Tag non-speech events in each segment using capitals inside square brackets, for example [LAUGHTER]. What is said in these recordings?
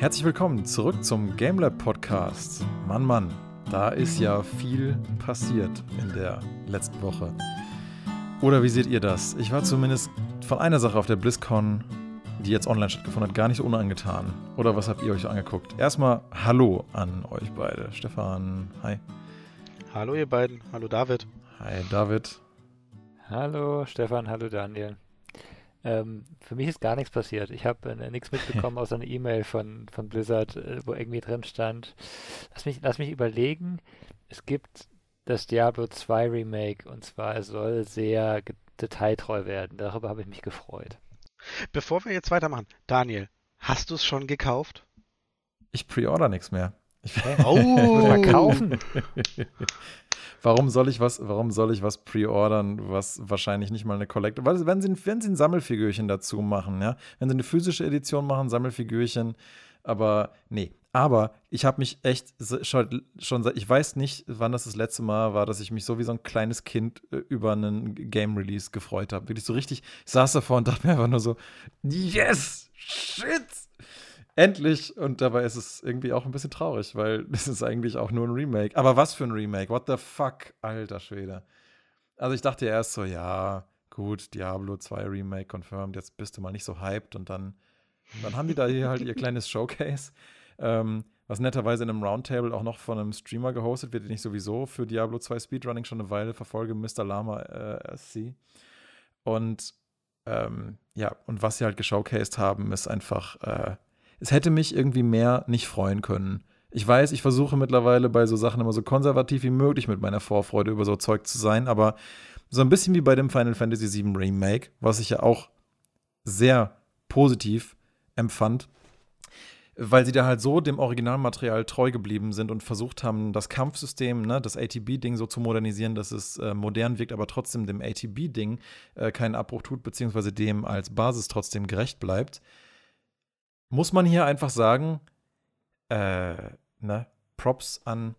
Herzlich willkommen zurück zum GameLab Podcast. Mann, Mann, da ist ja viel passiert in der letzten Woche. Oder wie seht ihr das? Ich war zumindest von einer Sache auf der BlizzCon, die jetzt online stattgefunden hat, gar nicht so unangetan. Oder was habt ihr euch angeguckt? Erstmal Hallo an euch beide. Stefan, hi. Hallo ihr beiden. Hallo David. Hi David. Hallo Stefan, hallo Daniel. Ähm, für mich ist gar nichts passiert. Ich habe äh, nichts mitbekommen [LAUGHS] außer einer E-Mail von, von Blizzard, äh, wo irgendwie drin stand. Lass mich, lass mich überlegen. Es gibt das Diablo 2 Remake und zwar es soll sehr detailtreu werden. Darüber habe ich mich gefreut. Bevor wir jetzt weitermachen, Daniel, hast du es schon gekauft? Ich pre-order nichts mehr. Ich, oh. verkaufen. [LAUGHS] warum soll ich was, warum soll ich was pre-ordern, was wahrscheinlich nicht mal eine Collector, weil wenn sie, wenn sie ein Sammelfigürchen dazu machen, ja, wenn sie eine physische Edition machen, Sammelfigürchen, aber nee. Aber ich habe mich echt schon, schon seit, ich weiß nicht, wann das das letzte Mal war, dass ich mich so wie so ein kleines Kind äh, über einen Game Release gefreut habe. Wirklich so richtig, ich saß davor und dachte mir einfach nur so, yes, shit, Endlich! Und dabei ist es irgendwie auch ein bisschen traurig, weil [LAUGHS] es ist eigentlich auch nur ein Remake. Aber was für ein Remake? What the fuck? Alter Schwede. Also ich dachte erst so, ja, gut, Diablo 2 Remake confirmed, jetzt bist du mal nicht so hyped und dann, dann haben die da hier halt ihr [LAUGHS] kleines Showcase, ähm, was netterweise in einem Roundtable auch noch von einem Streamer gehostet wird, den ich sowieso für Diablo 2 Speedrunning schon eine Weile verfolge, Mr. Lama äh, SC. Und ähm, ja, und was sie halt geshowcased haben, ist einfach äh, es hätte mich irgendwie mehr nicht freuen können. Ich weiß, ich versuche mittlerweile bei so Sachen immer so konservativ wie möglich mit meiner Vorfreude über so Zeug zu sein, aber so ein bisschen wie bei dem Final Fantasy VII Remake, was ich ja auch sehr positiv empfand, weil sie da halt so dem Originalmaterial treu geblieben sind und versucht haben, das Kampfsystem, ne, das ATB-Ding so zu modernisieren, dass es äh, modern wirkt, aber trotzdem dem ATB-Ding äh, keinen Abbruch tut, beziehungsweise dem als Basis trotzdem gerecht bleibt muss man hier einfach sagen, äh, ne, Props an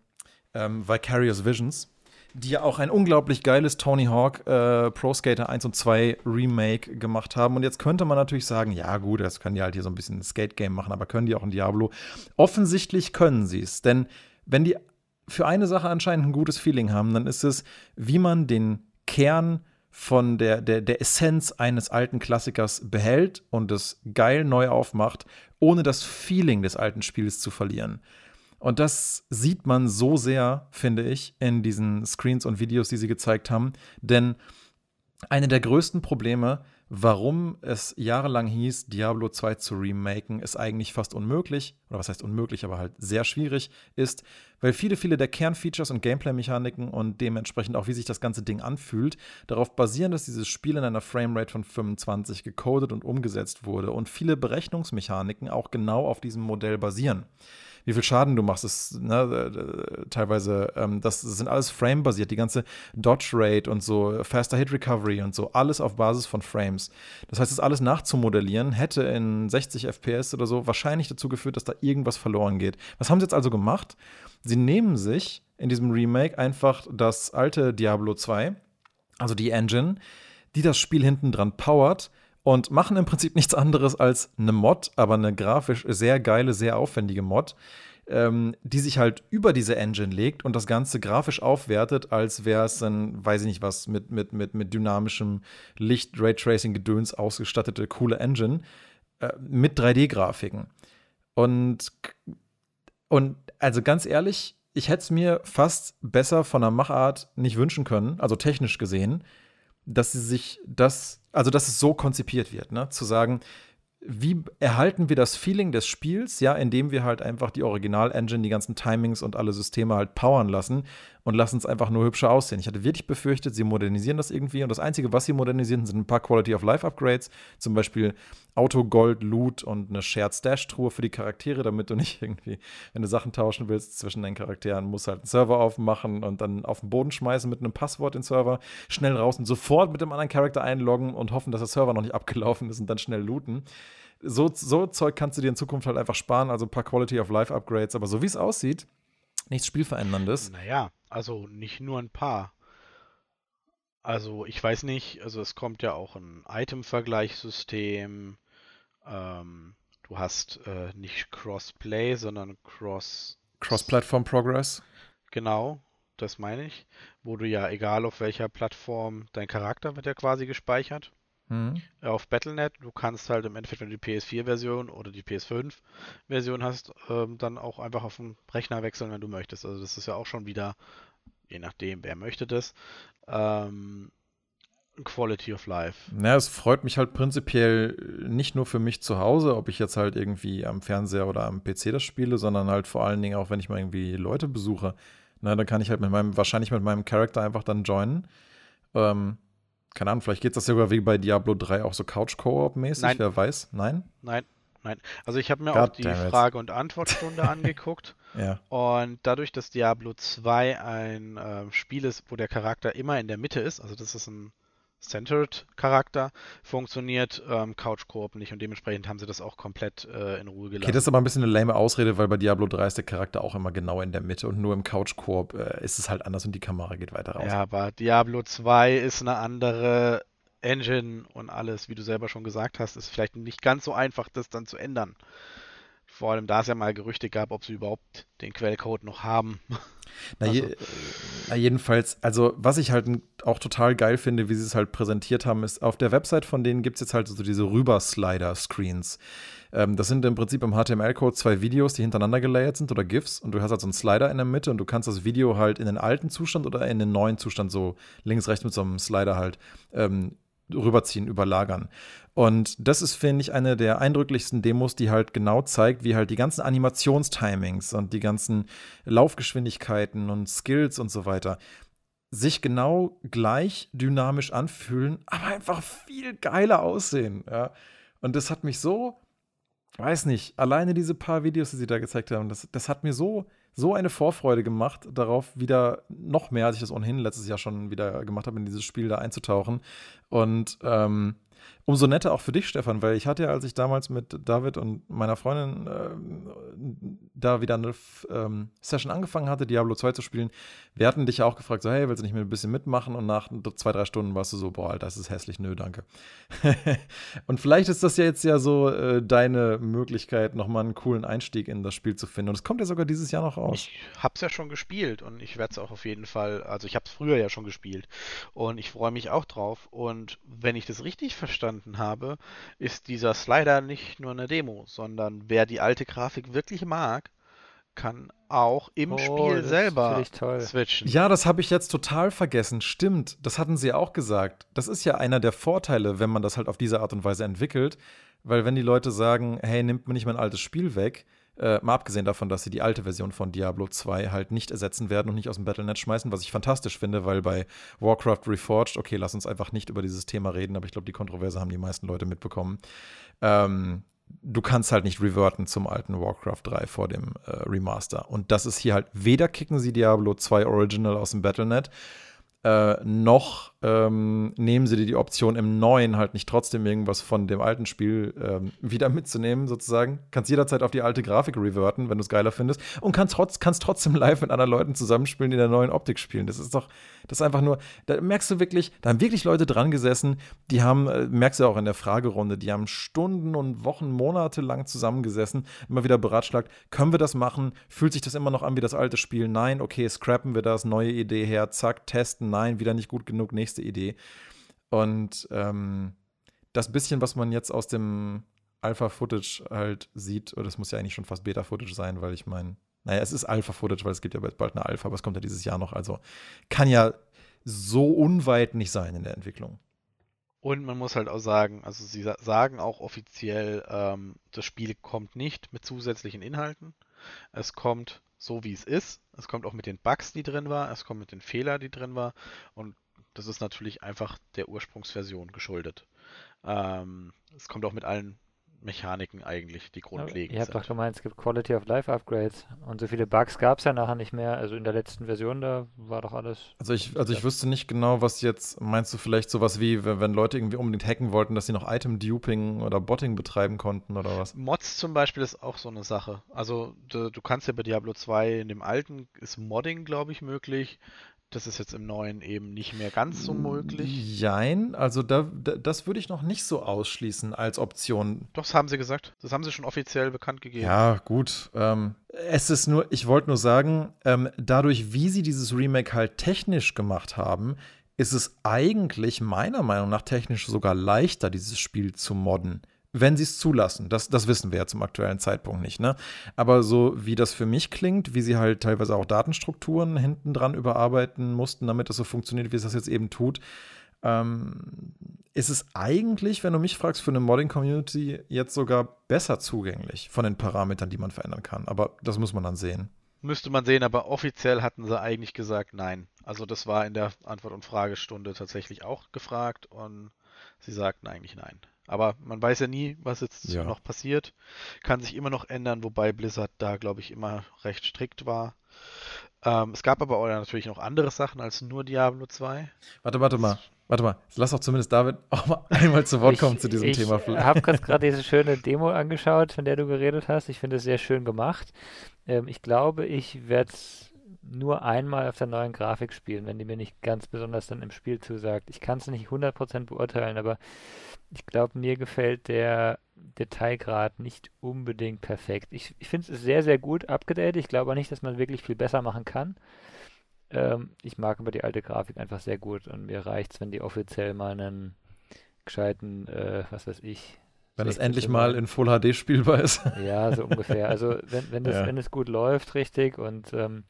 ähm, Vicarious Visions, die ja auch ein unglaublich geiles Tony Hawk äh, Pro Skater 1 und 2 Remake gemacht haben. Und jetzt könnte man natürlich sagen, ja gut, das können die halt hier so ein bisschen ein Skate-Game machen, aber können die auch ein Diablo? Offensichtlich können sie es, denn wenn die für eine Sache anscheinend ein gutes Feeling haben, dann ist es, wie man den Kern von der, der, der Essenz eines alten Klassikers behält und es geil neu aufmacht, ohne das Feeling des alten Spiels zu verlieren. Und das sieht man so sehr, finde ich, in diesen Screens und Videos, die sie gezeigt haben. Denn eine der größten Probleme Warum es jahrelang hieß, Diablo 2 zu remaken, ist eigentlich fast unmöglich, oder was heißt unmöglich, aber halt sehr schwierig ist, weil viele, viele der Kernfeatures und Gameplay-Mechaniken und dementsprechend auch, wie sich das ganze Ding anfühlt, darauf basieren, dass dieses Spiel in einer Framerate von 25 gecodet und umgesetzt wurde und viele Berechnungsmechaniken auch genau auf diesem Modell basieren wie viel Schaden du machst, ist ne, äh, teilweise, ähm, das sind alles Frame-basiert, die ganze Dodge-Rate und so, Faster Hit Recovery und so, alles auf Basis von Frames. Das heißt, das alles nachzumodellieren, hätte in 60 FPS oder so wahrscheinlich dazu geführt, dass da irgendwas verloren geht. Was haben sie jetzt also gemacht? Sie nehmen sich in diesem Remake einfach das alte Diablo 2, also die Engine, die das Spiel hinten dran powert, und machen im Prinzip nichts anderes als eine Mod, aber eine grafisch sehr geile, sehr aufwendige Mod, ähm, die sich halt über diese Engine legt und das Ganze grafisch aufwertet, als wäre es ein, weiß ich nicht was, mit, mit, mit, mit dynamischem Licht, Raytracing-Gedöns ausgestattete coole Engine äh, mit 3D-Grafiken. Und, und also ganz ehrlich, ich hätte es mir fast besser von der Machart nicht wünschen können, also technisch gesehen, dass sie sich das also dass es so konzipiert wird, ne? Zu sagen, wie erhalten wir das Feeling des Spiels, ja, indem wir halt einfach die Original-Engine, die ganzen Timings und alle Systeme halt powern lassen und lassen es einfach nur hübscher aussehen. Ich hatte wirklich befürchtet, sie modernisieren das irgendwie. Und das Einzige, was sie modernisieren, sind ein paar Quality of Life Upgrades, zum Beispiel Auto, Gold, Loot und eine Shared Stash-Truhe für die Charaktere, damit du nicht [LAUGHS] irgendwie, wenn du Sachen tauschen willst zwischen deinen Charakteren, musst halt einen Server aufmachen und dann auf den Boden schmeißen mit einem Passwort den Server, schnell raus und sofort mit dem anderen Charakter einloggen und hoffen, dass der Server noch nicht abgelaufen ist und dann schnell looten. So, so Zeug kannst du dir in Zukunft halt einfach sparen, also ein paar Quality of Life Upgrades, aber so wie es aussieht, nichts Spielveränderndes. Naja, also nicht nur ein paar. Also ich weiß nicht, also es kommt ja auch ein Item-Vergleichssystem. Ähm, du hast äh, nicht Crossplay, sondern Cross. Cross-Platform Progress. Genau, das meine ich. Wo du ja, egal auf welcher Plattform, dein Charakter wird ja quasi gespeichert. Mhm. Auf Battle.net, du kannst halt im Endeffekt, wenn du die PS4-Version oder die PS5-Version hast, ähm, dann auch einfach auf den Rechner wechseln, wenn du möchtest. Also das ist ja auch schon wieder, je nachdem, wer möchte das, ähm, Quality of Life. Ja, es freut mich halt prinzipiell nicht nur für mich zu Hause, ob ich jetzt halt irgendwie am Fernseher oder am PC das spiele, sondern halt vor allen Dingen auch, wenn ich mal irgendwie Leute besuche. Na, dann kann ich halt mit meinem, wahrscheinlich mit meinem Charakter einfach dann joinen. Ähm, keine Ahnung, vielleicht geht das sogar wie bei Diablo 3 auch so Couch-Koop-mäßig, wer weiß. Nein? Nein, nein. Also ich habe mir God auch die. Frage- und Antwortstunde [LAUGHS] angeguckt. Ja. Und dadurch, dass Diablo 2 ein äh, Spiel ist, wo der Charakter immer in der Mitte ist, also das ist ein Centered-Charakter, funktioniert ähm, Couch Koop nicht und dementsprechend haben sie das auch komplett äh, in Ruhe gelassen. Okay, das ist aber ein bisschen eine lame Ausrede, weil bei Diablo 3 ist der Charakter auch immer genau in der Mitte und nur im Couch-Koop äh, ist es halt anders und die Kamera geht weiter raus. Ja, aber Diablo 2 ist eine andere Engine und alles, wie du selber schon gesagt hast, ist vielleicht nicht ganz so einfach, das dann zu ändern. Vor allem, da es ja mal Gerüchte gab, ob sie überhaupt den Quellcode noch haben. [LAUGHS] Na, je, Also- äh, na, jedenfalls, also was ich halt auch total geil finde, wie sie es halt präsentiert haben, ist, auf der Website von denen gibt es jetzt halt so diese Rüber-Slider-Screens. Ähm, das sind im Prinzip im HTML-Code zwei Videos, die hintereinander gelayert sind oder GIFs und du hast halt so einen Slider in der Mitte und du kannst das Video halt in den alten Zustand oder in den neuen Zustand so links, rechts mit so einem Slider halt ähm, rüberziehen, überlagern. Und das ist, finde ich, eine der eindrücklichsten Demos, die halt genau zeigt, wie halt die ganzen Animationstimings und die ganzen Laufgeschwindigkeiten und Skills und so weiter sich genau gleich dynamisch anfühlen, aber einfach viel geiler aussehen. Ja. Und das hat mich so, weiß nicht, alleine diese paar Videos, die sie da gezeigt haben, das, das hat mir so, so eine Vorfreude gemacht, darauf wieder noch mehr, als ich das ohnehin letztes Jahr schon wieder gemacht habe, in dieses Spiel da einzutauchen. Und ähm, umso netter auch für dich, Stefan, weil ich hatte ja, als ich damals mit David und meiner Freundin ähm, da wieder eine ähm, Session angefangen hatte, Diablo 2 zu spielen, wir hatten dich ja auch gefragt, so, hey, willst du nicht mit ein bisschen mitmachen? Und nach zwei, drei Stunden warst du so, boah, das ist hässlich, nö, danke. [LAUGHS] und vielleicht ist das ja jetzt ja so äh, deine Möglichkeit, nochmal einen coolen Einstieg in das Spiel zu finden. Und es kommt ja sogar dieses Jahr noch raus. Ich hab's ja schon gespielt und ich werde es auch auf jeden Fall, also ich hab's früher ja schon gespielt und ich freue mich auch drauf. Und wenn ich das richtig verstanden habe, ist dieser Slider nicht nur eine Demo, sondern wer die alte Grafik wirklich mag, kann auch im Oh, Spiel das selber finde ich toll. switchen. Ja, das habe ich jetzt total vergessen. Stimmt, das hatten sie ja auch gesagt. Das ist ja einer der Vorteile, wenn man das halt auf diese Art und Weise entwickelt. Weil wenn die Leute sagen, hey, nimmt mir nicht mein altes Spiel weg, äh, mal abgesehen davon, dass sie die alte Version von Diablo 2 halt nicht ersetzen werden und nicht aus dem Battlenet schmeißen, was ich fantastisch finde, weil bei Warcraft Reforged, okay, lass uns einfach nicht über dieses Thema reden, aber ich glaube, die Kontroverse haben die meisten Leute mitbekommen. Ähm, du kannst halt nicht reverten zum alten Warcraft 3 vor dem äh, Remaster. Und das ist hier halt, weder kicken sie Diablo 2 Original aus dem Battlenet, äh, noch ähm, nehmen sie dir die Option im neuen halt nicht trotzdem irgendwas von dem alten Spiel ähm, [LAUGHS] wieder mitzunehmen, sozusagen. Kannst jederzeit auf die alte Grafik reverten, wenn du es geiler findest. Und kannst, trotz, kannst trotzdem [LAUGHS] live mit anderen Leuten zusammenspielen, die in der neuen Optik spielen. Das ist doch, das ist einfach nur, da merkst du wirklich, da haben wirklich Leute dran gesessen, die haben, äh, merkst du auch in der Fragerunde, die haben Stunden und Wochen, Monate lang zusammengesessen, immer wieder beratschlagt, können wir das machen? Fühlt sich das immer noch an wie das alte Spiel? Nein, okay, scrappen wir das, neue Idee her, zack, testen, nein, wieder nicht gut genug, nächste Idee. Und ähm, das bisschen, was man jetzt aus dem Alpha-Footage halt sieht, oder das muss ja eigentlich schon fast Beta-Footage sein, weil ich meine, naja, es ist Alpha-Footage, weil es gibt ja bald eine Alpha, aber es kommt ja dieses Jahr noch. Also kann ja so unweit nicht sein in der Entwicklung. Und man muss halt auch sagen, also sie sa- sagen auch offiziell, ähm, das Spiel kommt nicht mit zusätzlichen Inhalten. Es kommt so, wie es ist. Es kommt auch mit den Bugs, die drin war. Es kommt mit den Fehlern, die drin war. Und das ist natürlich einfach der Ursprungsversion geschuldet. Ähm, es kommt auch mit allen Mechaniken eigentlich, die grundlegend Ihr habt doch sind. gemeint, es gibt Quality of Life Upgrades und so viele Bugs gab es ja nachher nicht mehr. Also in der letzten Version, da war doch alles. Also ich, also ich wüsste nicht genau, was jetzt, meinst du vielleicht sowas wie, wenn, wenn Leute irgendwie unbedingt hacken wollten, dass sie noch Item-Duping oder Botting betreiben konnten oder was? Mods zum Beispiel ist auch so eine Sache. Also du, du kannst ja bei Diablo 2 in dem alten ist Modding, glaube ich, möglich. Das ist jetzt im neuen eben nicht mehr ganz so möglich. Jein, also da, da, das würde ich noch nicht so ausschließen als Option. Doch, das haben sie gesagt. Das haben sie schon offiziell bekannt gegeben. Ja, gut. Ähm, es ist nur, ich wollte nur sagen, ähm, dadurch, wie sie dieses Remake halt technisch gemacht haben, ist es eigentlich meiner Meinung nach technisch sogar leichter, dieses Spiel zu modden wenn sie es zulassen. Das, das wissen wir ja zum aktuellen Zeitpunkt nicht. Ne? Aber so wie das für mich klingt, wie sie halt teilweise auch Datenstrukturen hinten dran überarbeiten mussten, damit das so funktioniert, wie es das jetzt eben tut, ähm, ist es eigentlich, wenn du mich fragst, für eine Modding-Community jetzt sogar besser zugänglich von den Parametern, die man verändern kann. Aber das muss man dann sehen. Müsste man sehen, aber offiziell hatten sie eigentlich gesagt nein. Also das war in der Antwort- und Fragestunde tatsächlich auch gefragt und sie sagten eigentlich nein. Aber man weiß ja nie, was jetzt ja. noch passiert. Kann sich immer noch ändern, wobei Blizzard da, glaube ich, immer recht strikt war. Ähm, es gab aber auch natürlich noch andere Sachen als nur Diablo 2. Warte, warte mal. Warte mal, lass doch zumindest David [LAUGHS] auch mal einmal zu Wort kommen ich, zu diesem ich Thema. Ich habe gerade diese schöne Demo angeschaut, von der du geredet hast. Ich finde es sehr schön gemacht. Ähm, ich glaube, ich werde es nur einmal auf der neuen Grafik spielen, wenn die mir nicht ganz besonders dann im Spiel zusagt. Ich kann es nicht 100% beurteilen, aber ich glaube, mir gefällt der Detailgrad nicht unbedingt perfekt. Ich, ich finde es sehr, sehr gut abgedatet. Ich glaube nicht, dass man wirklich viel besser machen kann. Ähm, ich mag aber die alte Grafik einfach sehr gut und mir reicht es, wenn die offiziell mal einen gescheiten, äh, was weiß ich, wenn es endlich mal in Full HD spielbar ist. Ja, so ungefähr. Also wenn, wenn, [LAUGHS] das, ja. wenn es gut läuft, richtig, und ähm,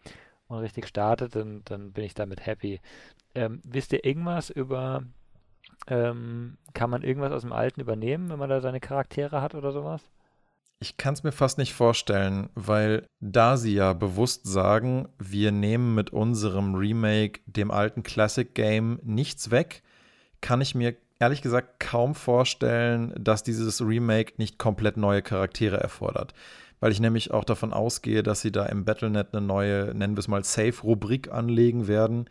und richtig startet, dann, dann bin ich damit happy. Ähm, wisst ihr irgendwas über, ähm, kann man irgendwas aus dem Alten übernehmen, wenn man da seine Charaktere hat oder sowas? Ich kann es mir fast nicht vorstellen, weil da sie ja bewusst sagen, wir nehmen mit unserem Remake dem alten Classic Game nichts weg, kann ich mir ehrlich gesagt kaum vorstellen, dass dieses Remake nicht komplett neue Charaktere erfordert weil ich nämlich auch davon ausgehe, dass sie da im Battlenet eine neue, nennen wir es mal, Safe-Rubrik anlegen werden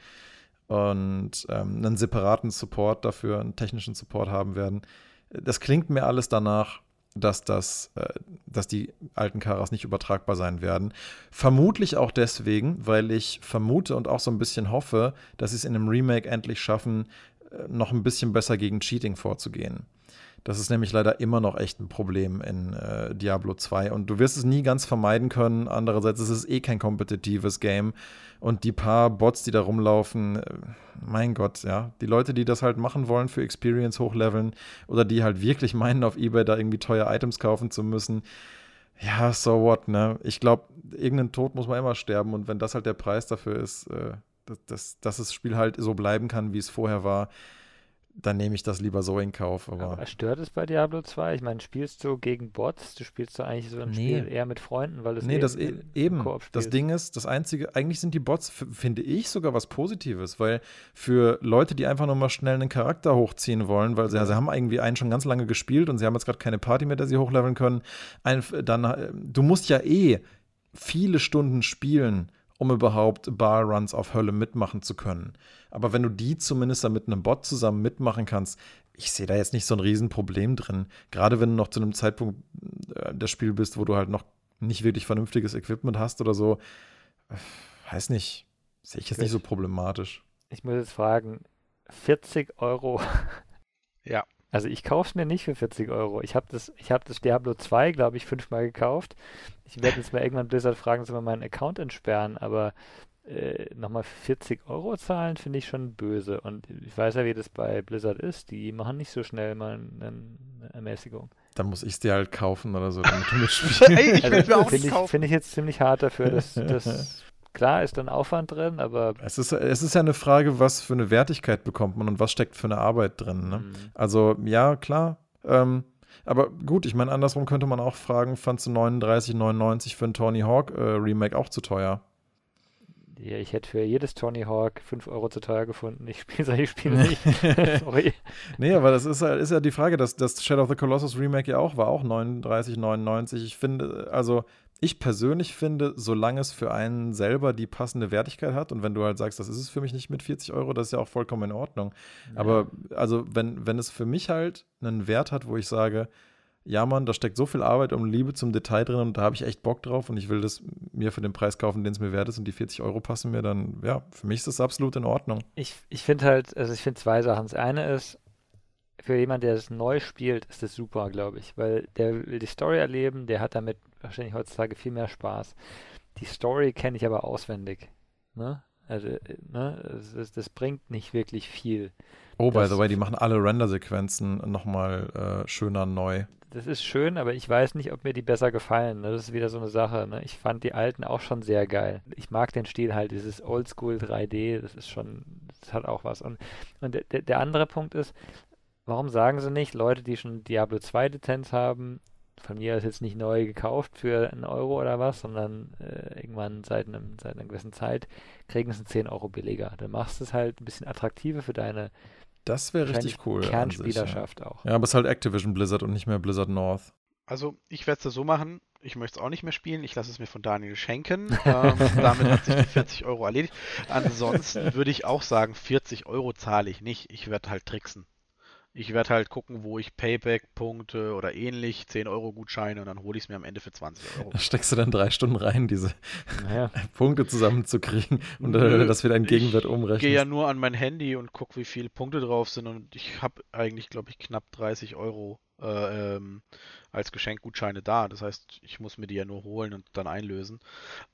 und ähm, einen separaten Support dafür, einen technischen Support haben werden. Das klingt mir alles danach, dass das, äh, dass die alten Karas nicht übertragbar sein werden. Vermutlich auch deswegen, weil ich vermute und auch so ein bisschen hoffe, dass sie es in einem Remake endlich schaffen, äh, noch ein bisschen besser gegen Cheating vorzugehen. Das ist nämlich leider immer noch echt ein Problem in äh, Diablo 2 und du wirst es nie ganz vermeiden können. Andererseits ist es eh kein kompetitives Game. Und die paar Bots, die da rumlaufen, äh, mein Gott, ja, die Leute, die das halt machen wollen für Experience hochleveln oder die halt wirklich [LAUGHS] meinen, auf eBay da irgendwie teure Items kaufen zu müssen, ja, so what, ne? Ich glaube, irgendeinen Tod muss man immer sterben. Und wenn das halt der Preis dafür ist, äh, dass, dass, dass das Spiel halt so bleiben kann, wie es vorher war, dann nehme ich das lieber so in Kauf. Aber, aber stört es bei Diablo 2? Ich meine, spielst du gegen Bots? Du spielst du eigentlich so ein nee. Spiel eher mit Freunden, weil es Nee, das e eben. Das Ding ist, das einzige, eigentlich sind die Bots, finde ich, sogar was Positives, weil für Leute, die einfach nur mal schnell einen Charakter hochziehen wollen, weil sie, ja, sie haben irgendwie einen schon ganz lange gespielt und sie haben jetzt gerade keine Party mehr, der sie hochleveln können, ein, dann, äh, du musst ja eh viele Stunden spielen, um überhaupt Barruns auf Hölle mitmachen zu können. Aber wenn du die zumindest dann mit einem Bot zusammen mitmachen kannst, ich sehe da jetzt nicht so ein Riesenproblem drin. Gerade wenn du noch zu einem Zeitpunkt äh, des Spiels bist, wo du halt noch nicht wirklich vernünftiges Equipment hast oder so. Äh, weiß nicht. Sehe ich jetzt nicht so problematisch. Ich muss jetzt fragen, 40 Euro. [LAUGHS] Ja. Also ich kaufe es mir nicht für 40 Euro. Ich habe das, hab das Diablo 2, glaube ich, fünfmal gekauft. Ich werde jetzt mal irgendwann Blizzard fragen, soll man meinen Account entsperren, aber äh, nochmal 40 Euro zahlen, finde ich schon böse. Und ich weiß ja, wie das bei Blizzard ist. Die machen nicht so schnell mal eine Ermäßigung. Dann muss ich es dir halt kaufen oder so, damit du [LAUGHS] mitspielst. Ey, [LAUGHS] ich also, Finde ich, find ich jetzt ziemlich hart dafür, dass, [LAUGHS] dass Klar ist dann Aufwand drin, aber. Es ist, es ist ja eine Frage, was für eine Wertigkeit bekommt man und was steckt für eine Arbeit drin. Ne? Mhm. Also, ja, klar. Ähm, aber gut, ich meine, andersrum könnte man auch fragen: Fandst du 39,99 für ein Tony Hawk äh, Remake auch zu teuer? Ja, ich hätte für jedes Tony Hawk 5 Euro zu teuer gefunden. Ich spiele solche Spiele nicht. [LAUGHS] Sorry. [LAUGHS] Nee, aber das ist, ist ja die Frage, dass das Shadow of the Colossus Remake ja auch war, auch 39,99. Ich finde, also ich persönlich finde, solange es für einen selber die passende Wertigkeit hat und wenn du halt sagst, das ist es für mich nicht mit 40 Euro, das ist ja auch vollkommen in Ordnung. Ja. Aber also wenn, wenn es für mich halt einen Wert hat, wo ich sage, ja, Mann, da steckt so viel Arbeit und Liebe zum Detail drin und da habe ich echt Bock drauf und ich will das mir für den Preis kaufen, den es mir wert ist und die 40 Euro passen mir, dann, ja, für mich ist das absolut in Ordnung. Ich, ich finde halt, also ich finde zwei Sachen. Das eine ist, für jemanden, der es neu spielt, ist das super, glaube ich, weil der will die Story erleben, der hat damit wahrscheinlich heutzutage viel mehr Spaß. Die Story kenne ich aber auswendig. Ne? Also, äh, ne? Das, das, bringt nicht wirklich viel. Oh, by the way, die machen alle Render-Sequenzen nochmal äh, schöner neu das ist schön, aber ich weiß nicht, ob mir die besser gefallen. Ne? Das ist wieder so eine Sache. Ne? Ich fand die alten auch schon sehr geil. Ich mag den Stil halt, dieses Oldschool 3D, das ist schon, das hat auch was. Und, und der, der andere Punkt ist, warum sagen sie nicht, Leute, die schon Diablo 2 Lizenz haben, von mir ist jetzt nicht neu gekauft für einen Euro oder was, sondern äh, irgendwann seit, einem, seit einer gewissen Zeit kriegen sie 10 Euro billiger. Dann machst du es halt ein bisschen attraktiver für deine das wäre richtig cool. Kernspielerschaft sich, ja. auch. Ja, aber es ist halt Activision Blizzard und nicht mehr Blizzard North. Also ich werde es so machen, ich möchte es auch nicht mehr spielen, ich lasse es mir von Daniel schenken. [LAUGHS] ähm, damit hat sich die 40 Euro erledigt. Ansonsten würde ich auch sagen, 40 Euro zahle ich nicht. Ich werde halt tricksen. Ich werde halt gucken, wo ich Payback-Punkte oder ähnlich, 10 Euro Gutscheine und dann hole ich es mir am Ende für 20 Euro. Da steckst du dann drei Stunden rein, diese naja. [LAUGHS] Punkte zusammenzukriegen [LAUGHS] und Nö, dass wir deinen Gegenwert umrechnen. Ich gehe ja nur an mein Handy und gucke, wie viele Punkte drauf sind und ich habe eigentlich, glaube ich, knapp 30 Euro äh, ähm, als Geschenkgutscheine da. Das heißt, ich muss mir die ja nur holen und dann einlösen.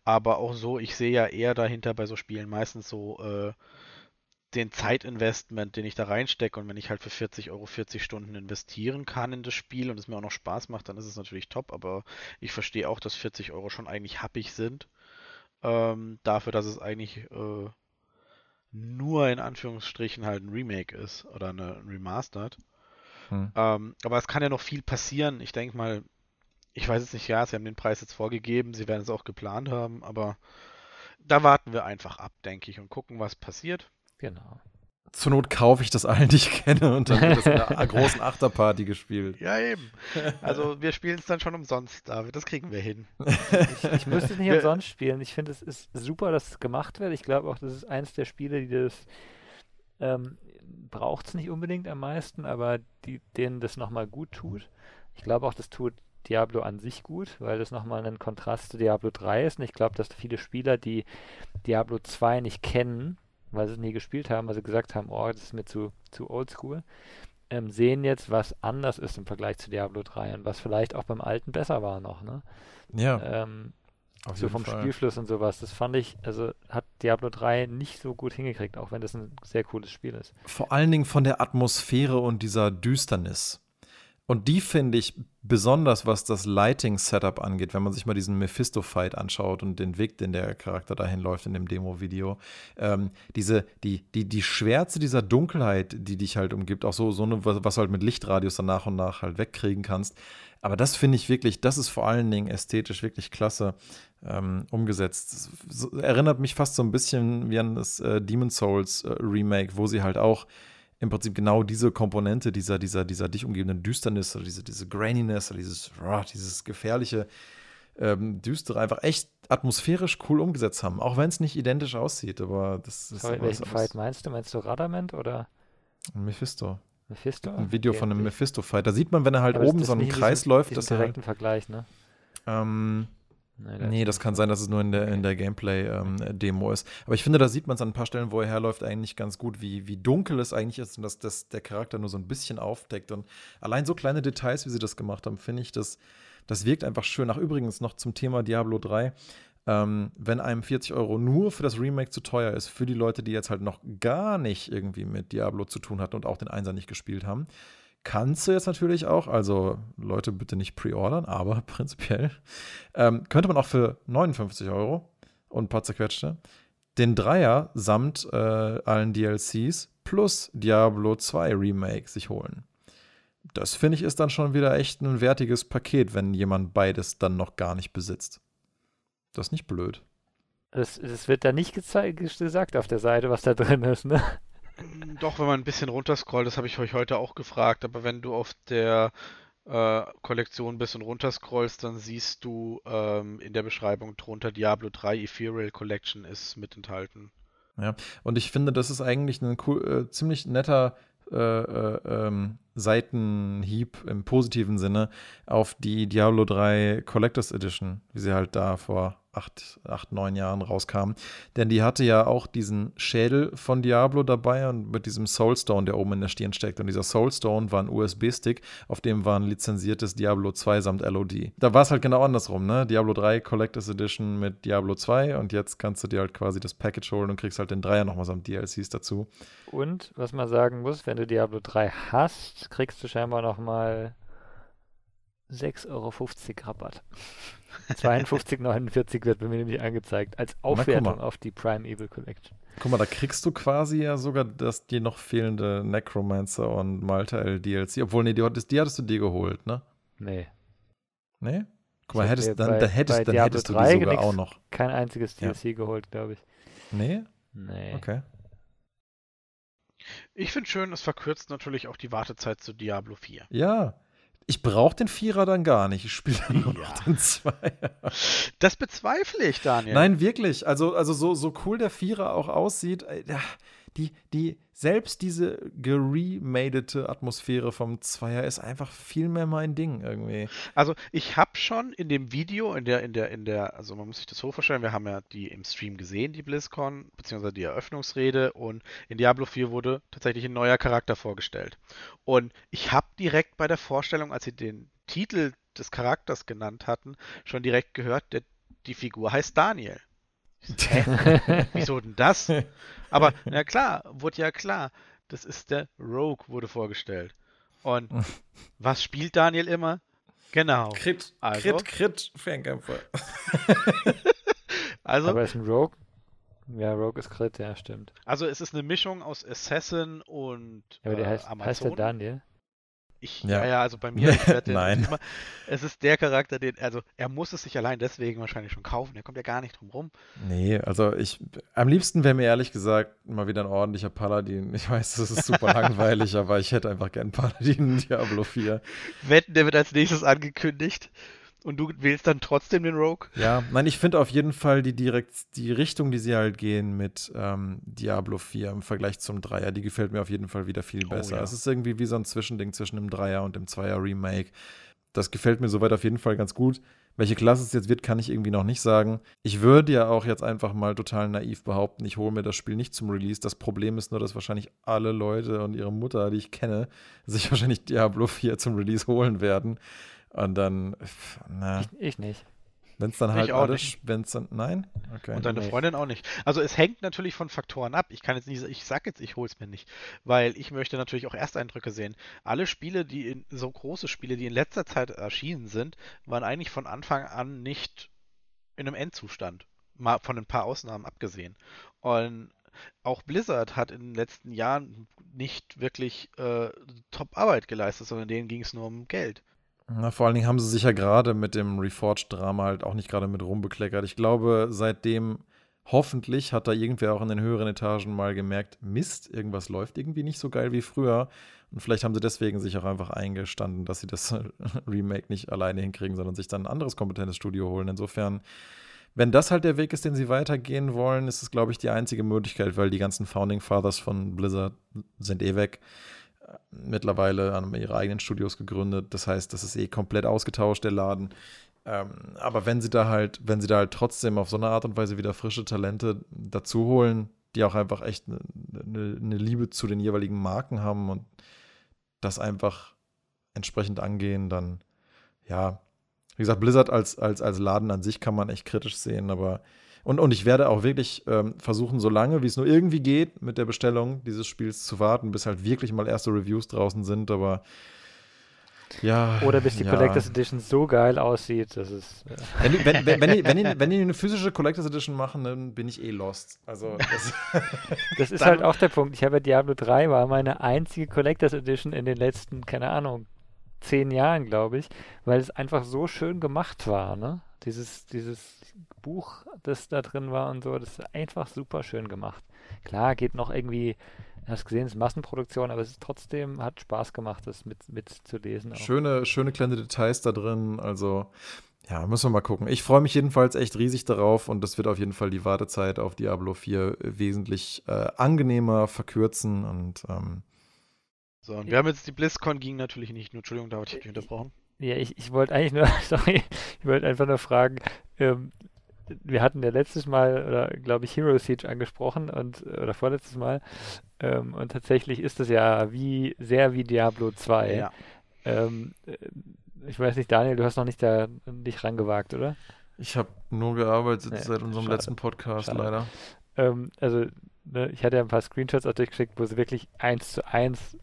Aber auch so, ich sehe ja eher dahinter bei so Spielen meistens so äh, den Zeitinvestment, den ich da reinstecke und wenn ich halt für 40 Euro 40 Stunden investieren kann in das Spiel und es mir auch noch Spaß macht, dann ist es natürlich top, aber ich verstehe auch, dass 40 Euro schon eigentlich happig sind. Ähm, dafür, dass es eigentlich äh, nur in Anführungsstrichen halt ein Remake ist oder eine Remastered. Hm. Ähm, aber es kann ja noch viel passieren. Ich denke mal, ich weiß jetzt nicht, ja, sie haben den Preis jetzt vorgegeben, sie werden es auch geplant haben, aber da warten wir einfach ab, denke ich, und gucken, was passiert. Genau. Zur Not kaufe ich das allen, die ich kenne, und dann wird das in einer [LAUGHS] großen Achterparty gespielt. Ja, eben. Also, wir spielen es dann schon umsonst, David. Das kriegen wir hin. [LAUGHS] Ich, ich müsste es nicht umsonst spielen. Ich finde, es ist super, dass es gemacht wird. Ich glaube auch, das ist eins der Spiele, die das. Ähm, braucht es nicht unbedingt am meisten, aber die, denen das nochmal gut tut. Ich glaube auch, das tut Diablo an sich gut, weil das nochmal ein Kontrast zu Diablo 3 ist. Und ich glaube, dass viele Spieler, die Diablo 2 nicht kennen, weil sie es nie gespielt haben, weil sie gesagt haben, oh, das ist mir zu, zu oldschool, ähm, sehen jetzt, was anders ist im Vergleich zu Diablo 3 und was vielleicht auch beim alten besser war noch, ne? Ja. Ähm, so vom Fall. Spielfluss und sowas. Das fand ich, also hat Diablo 3 nicht so gut hingekriegt, auch wenn das ein sehr cooles Spiel ist. Vor allen Dingen von der Atmosphäre und dieser Düsternis. Und die finde ich besonders, was das Lighting-Setup angeht, wenn man sich mal diesen Mephisto-Fight anschaut und den Weg, den der Charakter dahin läuft in dem Demo-Video. Ähm, diese, die, die, die Schwärze dieser Dunkelheit, die dich halt umgibt, auch so, so eine, was du halt mit Lichtradius dann nach und nach halt wegkriegen kannst. Aber das finde ich wirklich, das ist vor allen Dingen ästhetisch wirklich klasse ähm, umgesetzt. Das erinnert mich fast so ein bisschen wie an das äh, Demon Souls äh, Remake, wo sie halt auch im Prinzip genau diese Komponente dieser, dieser, dieser dich umgebenden Düsternis oder diese, diese Graininess oder dieses, oh, dieses gefährliche, ähm, düstere einfach echt atmosphärisch cool umgesetzt haben. Auch wenn es nicht identisch aussieht, aber das ist. Sorry, welchen Fight meinst du? Meinst du Radament oder? Mephisto. Mephisto? Ein Video okay. von einem Mephisto-Fight. Da sieht man, wenn er halt aber oben so einen Kreis diesen, läuft, dass er. direkten Vergleich, ne? Ähm, Nee, nee das kann sein, dass es nur in der, in der Gameplay-Demo ähm, ist. Aber ich finde, da sieht man es an ein paar Stellen, wo er herläuft, eigentlich ganz gut, wie, wie dunkel es eigentlich ist und dass das der Charakter nur so ein bisschen aufdeckt. Und allein so kleine Details, wie sie das gemacht haben, finde ich, das, das wirkt einfach schön. Ach, übrigens noch zum Thema Diablo 3. Ähm, wenn einem 40 Euro nur für das Remake zu teuer ist, für die Leute, die jetzt halt noch gar nicht irgendwie mit Diablo zu tun hatten und auch den Einser nicht gespielt haben, Kannst du jetzt natürlich auch, also Leute bitte nicht pre-ordern, aber [LAUGHS] prinzipiell ähm, könnte man auch für 59 Euro und ein paar zerquetschte den Dreier samt äh, allen DLCs plus Diablo 2 Remake sich holen. Das finde ich ist dann schon wieder echt ein wertiges Paket, wenn jemand beides dann noch gar nicht besitzt. Das ist nicht blöd. Es, wird da nicht gesagt auf der Seite, was da drin ist, ne? Doch, wenn man ein bisschen runterscrollt, das habe ich euch heute auch gefragt, aber wenn du auf der äh, Kollektion ein bisschen runterscrollst, dann siehst du ähm, in der Beschreibung drunter Diablo 3 Ethereal Collection ist mit enthalten. Ja, und ich finde, das ist eigentlich ein cool, äh, ziemlich netter äh, äh, ähm, Seitenhieb im positiven Sinne auf die Diablo 3 Collectors Edition, wie sie halt da vor acht, acht, neun Jahren rauskam. Denn die hatte ja auch diesen Schädel von Diablo dabei und mit diesem Soulstone, der oben in der Stirn steckt. Und dieser Soulstone war ein USB-Stick, auf dem war ein lizenziertes Diablo 2 samt LOD. Da war es halt genau andersrum, ne? Diablo 3 Collectors Edition mit Diablo 2 und jetzt kannst du dir halt quasi das Package holen und kriegst halt den Dreier nochmal samt DLCs dazu. Und was man sagen muss, wenn du Diablo 3 hast, kriegst du scheinbar nochmal 6,50 Euro Rabatt. 52,49 wird bei mir nämlich angezeigt, als Aufwertung auf die Prime Evil Collection. Guck mal, da kriegst du quasi ja sogar das, die noch fehlende Necromancer und Malta L DLC. Obwohl, nee, die, hattest, die hattest du dir geholt, ne? Nee. Nee? Guck mal, hättest, dann, bei, dann hättest, dann hättest du die sogar auch noch. Kein einziges DLC ja. geholt, glaube ich. Nee? Nee. Okay. Ich finde schön, es verkürzt natürlich auch die Wartezeit zu Diablo 4. Ja, ich brauche den Vierer dann gar nicht. Ich spiele dann nur ja. noch den Zweier. Das bezweifle ich, Daniel. Nein, wirklich. Also, also so, so cool der Vierer auch aussieht, äh, die, die, selbst diese geremadete Atmosphäre vom Zweier ist einfach viel mehr mein Ding irgendwie. Also ich habe schon in dem Video, in der, in der, in der, also man muss sich das so vorstellen, wir haben ja die im Stream gesehen, die BlizzCon, beziehungsweise die Eröffnungsrede und in Diablo 4 wurde tatsächlich ein neuer Charakter vorgestellt. Und ich habe direkt bei der Vorstellung, als sie den Titel des Charakters genannt hatten, schon direkt gehört, der, die Figur heißt Daniel. Hä? [LAUGHS] Wieso denn das? Aber na klar, wurde ja klar. Das ist der Rogue, wurde vorgestellt. Und [LAUGHS] was spielt Daniel immer? Genau. Crit, also, Crit, Crit, Fernkämpfer. [LAUGHS] also, Aber ist ein Rogue? Ja, Rogue ist Crit, ja, stimmt. Also es ist eine Mischung aus Assassin und ja, aber der äh, heißt, Amazon. heißt der Daniel? Ich, ja. ja, also bei mir, [LAUGHS] Nein. Immer, es ist der Charakter, den, also er muss es sich allein deswegen wahrscheinlich schon kaufen, der kommt ja gar nicht drum rum. Nee, also ich, am liebsten wäre mir ehrlich gesagt mal wieder ein ordentlicher Paladin. [LAUGHS] Ich weiß, das ist super langweilig, [LAUGHS] aber ich hätte einfach gern Paladin in Diablo 4. Wetten, der wird als nächstes angekündigt. Und du wählst dann trotzdem den Rogue? Ja, nein, ich finde auf jeden Fall die direkt die Richtung, die sie halt gehen mit ähm, Diablo 4 im Vergleich zum Dreier, die gefällt mir auf jeden Fall wieder viel oh besser. Oh, ja. Es ist irgendwie wie so ein Zwischending zwischen dem Dreier und dem Zweier Remake. Das gefällt mir soweit auf jeden Fall ganz gut. Welche Klasse es jetzt wird, kann ich irgendwie noch nicht sagen. Ich würde ja auch jetzt einfach mal total naiv behaupten, ich hole mir das Spiel nicht zum Release. Das Problem ist nur, dass wahrscheinlich alle Leute und ihre Mutter, die ich kenne, sich wahrscheinlich Diablo 4 zum Release holen werden. Und dann, na. Ich, ich nicht. Wenn es dann halt alles, wenn es dann, nein? Okay. Und deine nee. Freundin auch nicht. Also es hängt natürlich von Faktoren ab. Ich kann jetzt nicht, ich sag jetzt, ich hol's mir nicht, weil ich möchte natürlich auch Ersteindrücke sehen. Alle Spiele, die in, so große Spiele, die in letzter Zeit erschienen sind, waren eigentlich von Anfang an nicht in einem Endzustand. Mal von ein paar Ausnahmen abgesehen. Und auch Blizzard hat in den letzten Jahren nicht wirklich äh, Top-Arbeit geleistet, sondern denen ging es nur um Geld. Na, vor allen Dingen haben sie sich ja gerade mit dem Reforged-Drama halt auch nicht gerade mit rumbekleckert. Ich glaube, seitdem hoffentlich hat da irgendwer auch in den höheren Etagen mal gemerkt, Mist, irgendwas läuft irgendwie nicht so geil wie früher. Und vielleicht haben sie deswegen sich auch einfach eingestanden, dass sie das [LAUGHS] Remake nicht alleine hinkriegen, sondern sich dann ein anderes kompetentes Studio holen. Insofern, wenn das halt der Weg ist, den sie weitergehen wollen, ist es, glaube ich, die einzige Möglichkeit, weil die ganzen Founding Fathers von Blizzard sind eh weg mittlerweile haben ihre eigenen Studios gegründet. Das heißt, das ist eh komplett ausgetauscht, der Laden. Ähm, aber wenn sie da halt, wenn sie da halt trotzdem auf so eine Art und Weise wieder frische Talente dazu holen, die auch einfach echt eine, eine, eine Liebe zu den jeweiligen Marken haben und das einfach entsprechend angehen, dann ja, wie gesagt, Blizzard als, als, als Laden an sich kann man echt kritisch sehen, aber und, und ich werde auch wirklich ähm, versuchen, so lange wie es nur irgendwie geht, mit der Bestellung dieses Spiels zu warten, bis halt wirklich mal erste Reviews draußen sind. Aber ja. Oder bis die ja. Collectors Edition so geil aussieht, dass es. Äh wenn, die, wenn, wenn, wenn, die, wenn, die, wenn die eine physische Collectors Edition machen, dann bin ich eh lost. Also [LAUGHS] das, das ist [LAUGHS] halt auch der Punkt. Ich habe ja Diablo 3 war meine einzige Collectors Edition in den letzten, keine Ahnung, zehn Jahren, glaube ich, weil es einfach so schön gemacht war, ne? Dieses, dieses Buch, das da drin war und so, das ist einfach super schön gemacht. Klar, geht noch irgendwie, hast gesehen, es ist Massenproduktion, aber es ist trotzdem, hat Spaß gemacht, das mit, mit zu lesen. Auch. Schöne, schöne kleine Details da drin, also ja, müssen wir mal gucken. Ich freue mich jedenfalls echt riesig darauf und das wird auf jeden Fall die Wartezeit auf Diablo 4 wesentlich äh, angenehmer verkürzen und ähm, So, und wir haben jetzt die BlizzCon ging natürlich nicht. Nur, Entschuldigung, da habe ich dich unterbrochen. Ja, ich, ich wollte eigentlich nur, [LAUGHS] sorry, ich wollte einfach nur fragen, ähm, wir hatten ja letztes Mal, oder glaube ich, Hero Siege angesprochen und oder vorletztes Mal. Ähm, und tatsächlich ist es ja wie sehr wie Diablo 2. Ja. Ähm, äh, ich weiß nicht, Daniel, du hast noch nicht da dich rangewagt, oder? Ich habe nur gearbeitet Nee, seit unserem schade. letzten Podcast, Schade. leider. Ähm, also, ne, ich hatte ja ein paar Screenshots auch durchgeschickt, wo sie wirklich eins zu eins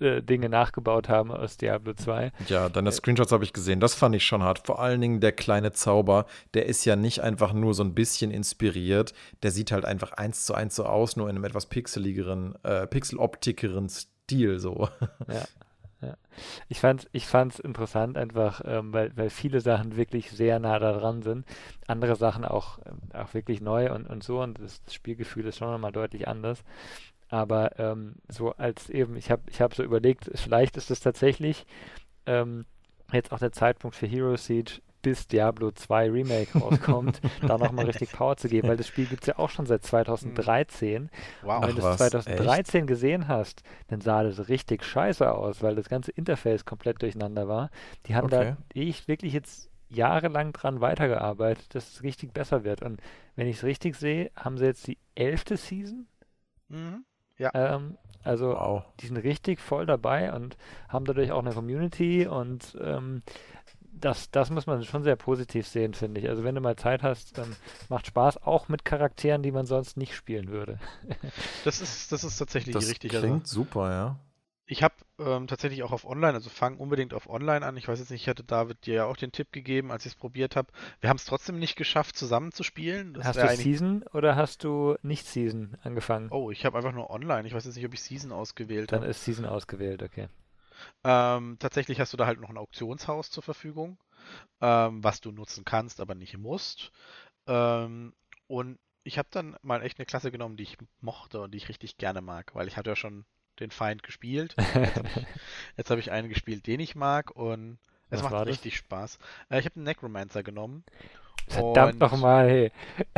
äh, Dinge nachgebaut haben aus Diablo 2. Ja, deine Screenshots habe ich gesehen. Das fand ich schon hart. Vor allen Dingen der kleine Zauber, der ist ja nicht einfach nur so ein bisschen inspiriert. Der sieht halt einfach eins zu eins so aus, nur in einem etwas pixeligeren, äh, pixeloptikeren Stil so. Ich fand ich fand's interessant einfach, ähm, weil, weil viele Sachen wirklich sehr nah da dran sind. Andere Sachen auch, ähm, auch wirklich neu und, und so und das, das Spielgefühl ist schon nochmal deutlich anders. Aber ähm, so als eben, ich habe ich hab so überlegt, vielleicht ist es tatsächlich ähm, jetzt auch der Zeitpunkt für Hero Siege, bis Diablo 2 Remake rauskommt, [LAUGHS] da nochmal richtig Power zu geben, weil das Spiel gibt es ja auch schon seit 2013. Wow. Und wenn du es was, 2013 gesehen hast, dann sah das richtig scheiße aus, weil das ganze Interface komplett durcheinander war. Die haben Okay. da echt wirklich jetzt jahrelang dran weitergearbeitet, dass es richtig besser wird. Und wenn ich es richtig sehe, haben sie jetzt die elfte Season. Mhm. Ähm, also Wow. die sind richtig voll dabei und haben dadurch auch eine Community und ähm, das, das muss man schon sehr positiv sehen, finde ich. Also wenn du mal Zeit hast, dann macht Spaß, auch mit Charakteren, die man sonst nicht spielen würde. Das ist, das ist tatsächlich Das richtig. klingt Also, super, ja. Ich habe ähm, tatsächlich auch auf Online, also fang unbedingt auf Online an. Ich weiß jetzt nicht, ich hatte David dir ja auch den Tipp gegeben, als ich es probiert habe. Wir haben es trotzdem nicht geschafft, zusammen zu spielen. Das hast du eigentlich- Season oder hast du nicht Season angefangen? Oh, ich habe einfach nur Online. Ich weiß jetzt nicht, ob ich Season ausgewählt Dann habe. ist Season ausgewählt, okay. Ähm, tatsächlich hast du da halt noch ein Auktionshaus zur Verfügung, ähm, was du nutzen kannst, aber nicht musst. Ähm, und ich habe dann mal echt eine Klasse genommen, die ich mochte und die ich richtig gerne mag, weil ich hatte ja schon den Feind gespielt. [LAUGHS] Jetzt habe ich, jetzt hab ich einen gespielt, den ich mag und es Was macht war das? richtig Spaß. Äh, ich habe einen Necromancer genommen. Verdammt nochmal, hey. [LAUGHS]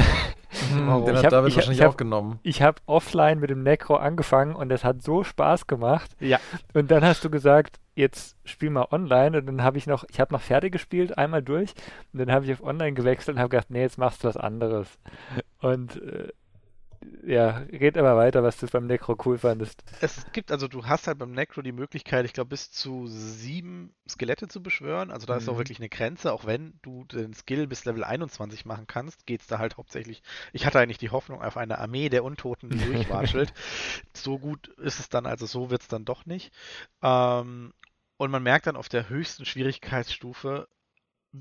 Den Ich hat hab- David ich hab- wahrscheinlich ich hab- auch genommen. Ich habe offline mit dem Necro angefangen und es hat so Spaß gemacht. Ja. Und dann hast du gesagt, jetzt spiel mal online. Und dann habe ich noch, ich habe noch fertig gespielt, einmal durch. Und dann habe ich auf online gewechselt und habe gedacht, nee, jetzt machst du was anderes. Und äh, ja, red immer weiter, was du beim Necro cool fandest. Es gibt also, du hast halt beim Necro die Möglichkeit, ich glaube, bis zu sieben Skelette zu beschwören. Also da ist auch Mhm. wirklich eine Grenze. Auch wenn du den Skill bis Level 21 machen kannst, geht es da halt hauptsächlich. Ich hatte eigentlich die Hoffnung auf eine Armee der Untoten, die durchwatschelt. [LAUGHS] so gut ist es dann, also so wird es dann doch nicht. Ähm, und man merkt dann auf der höchsten Schwierigkeitsstufe,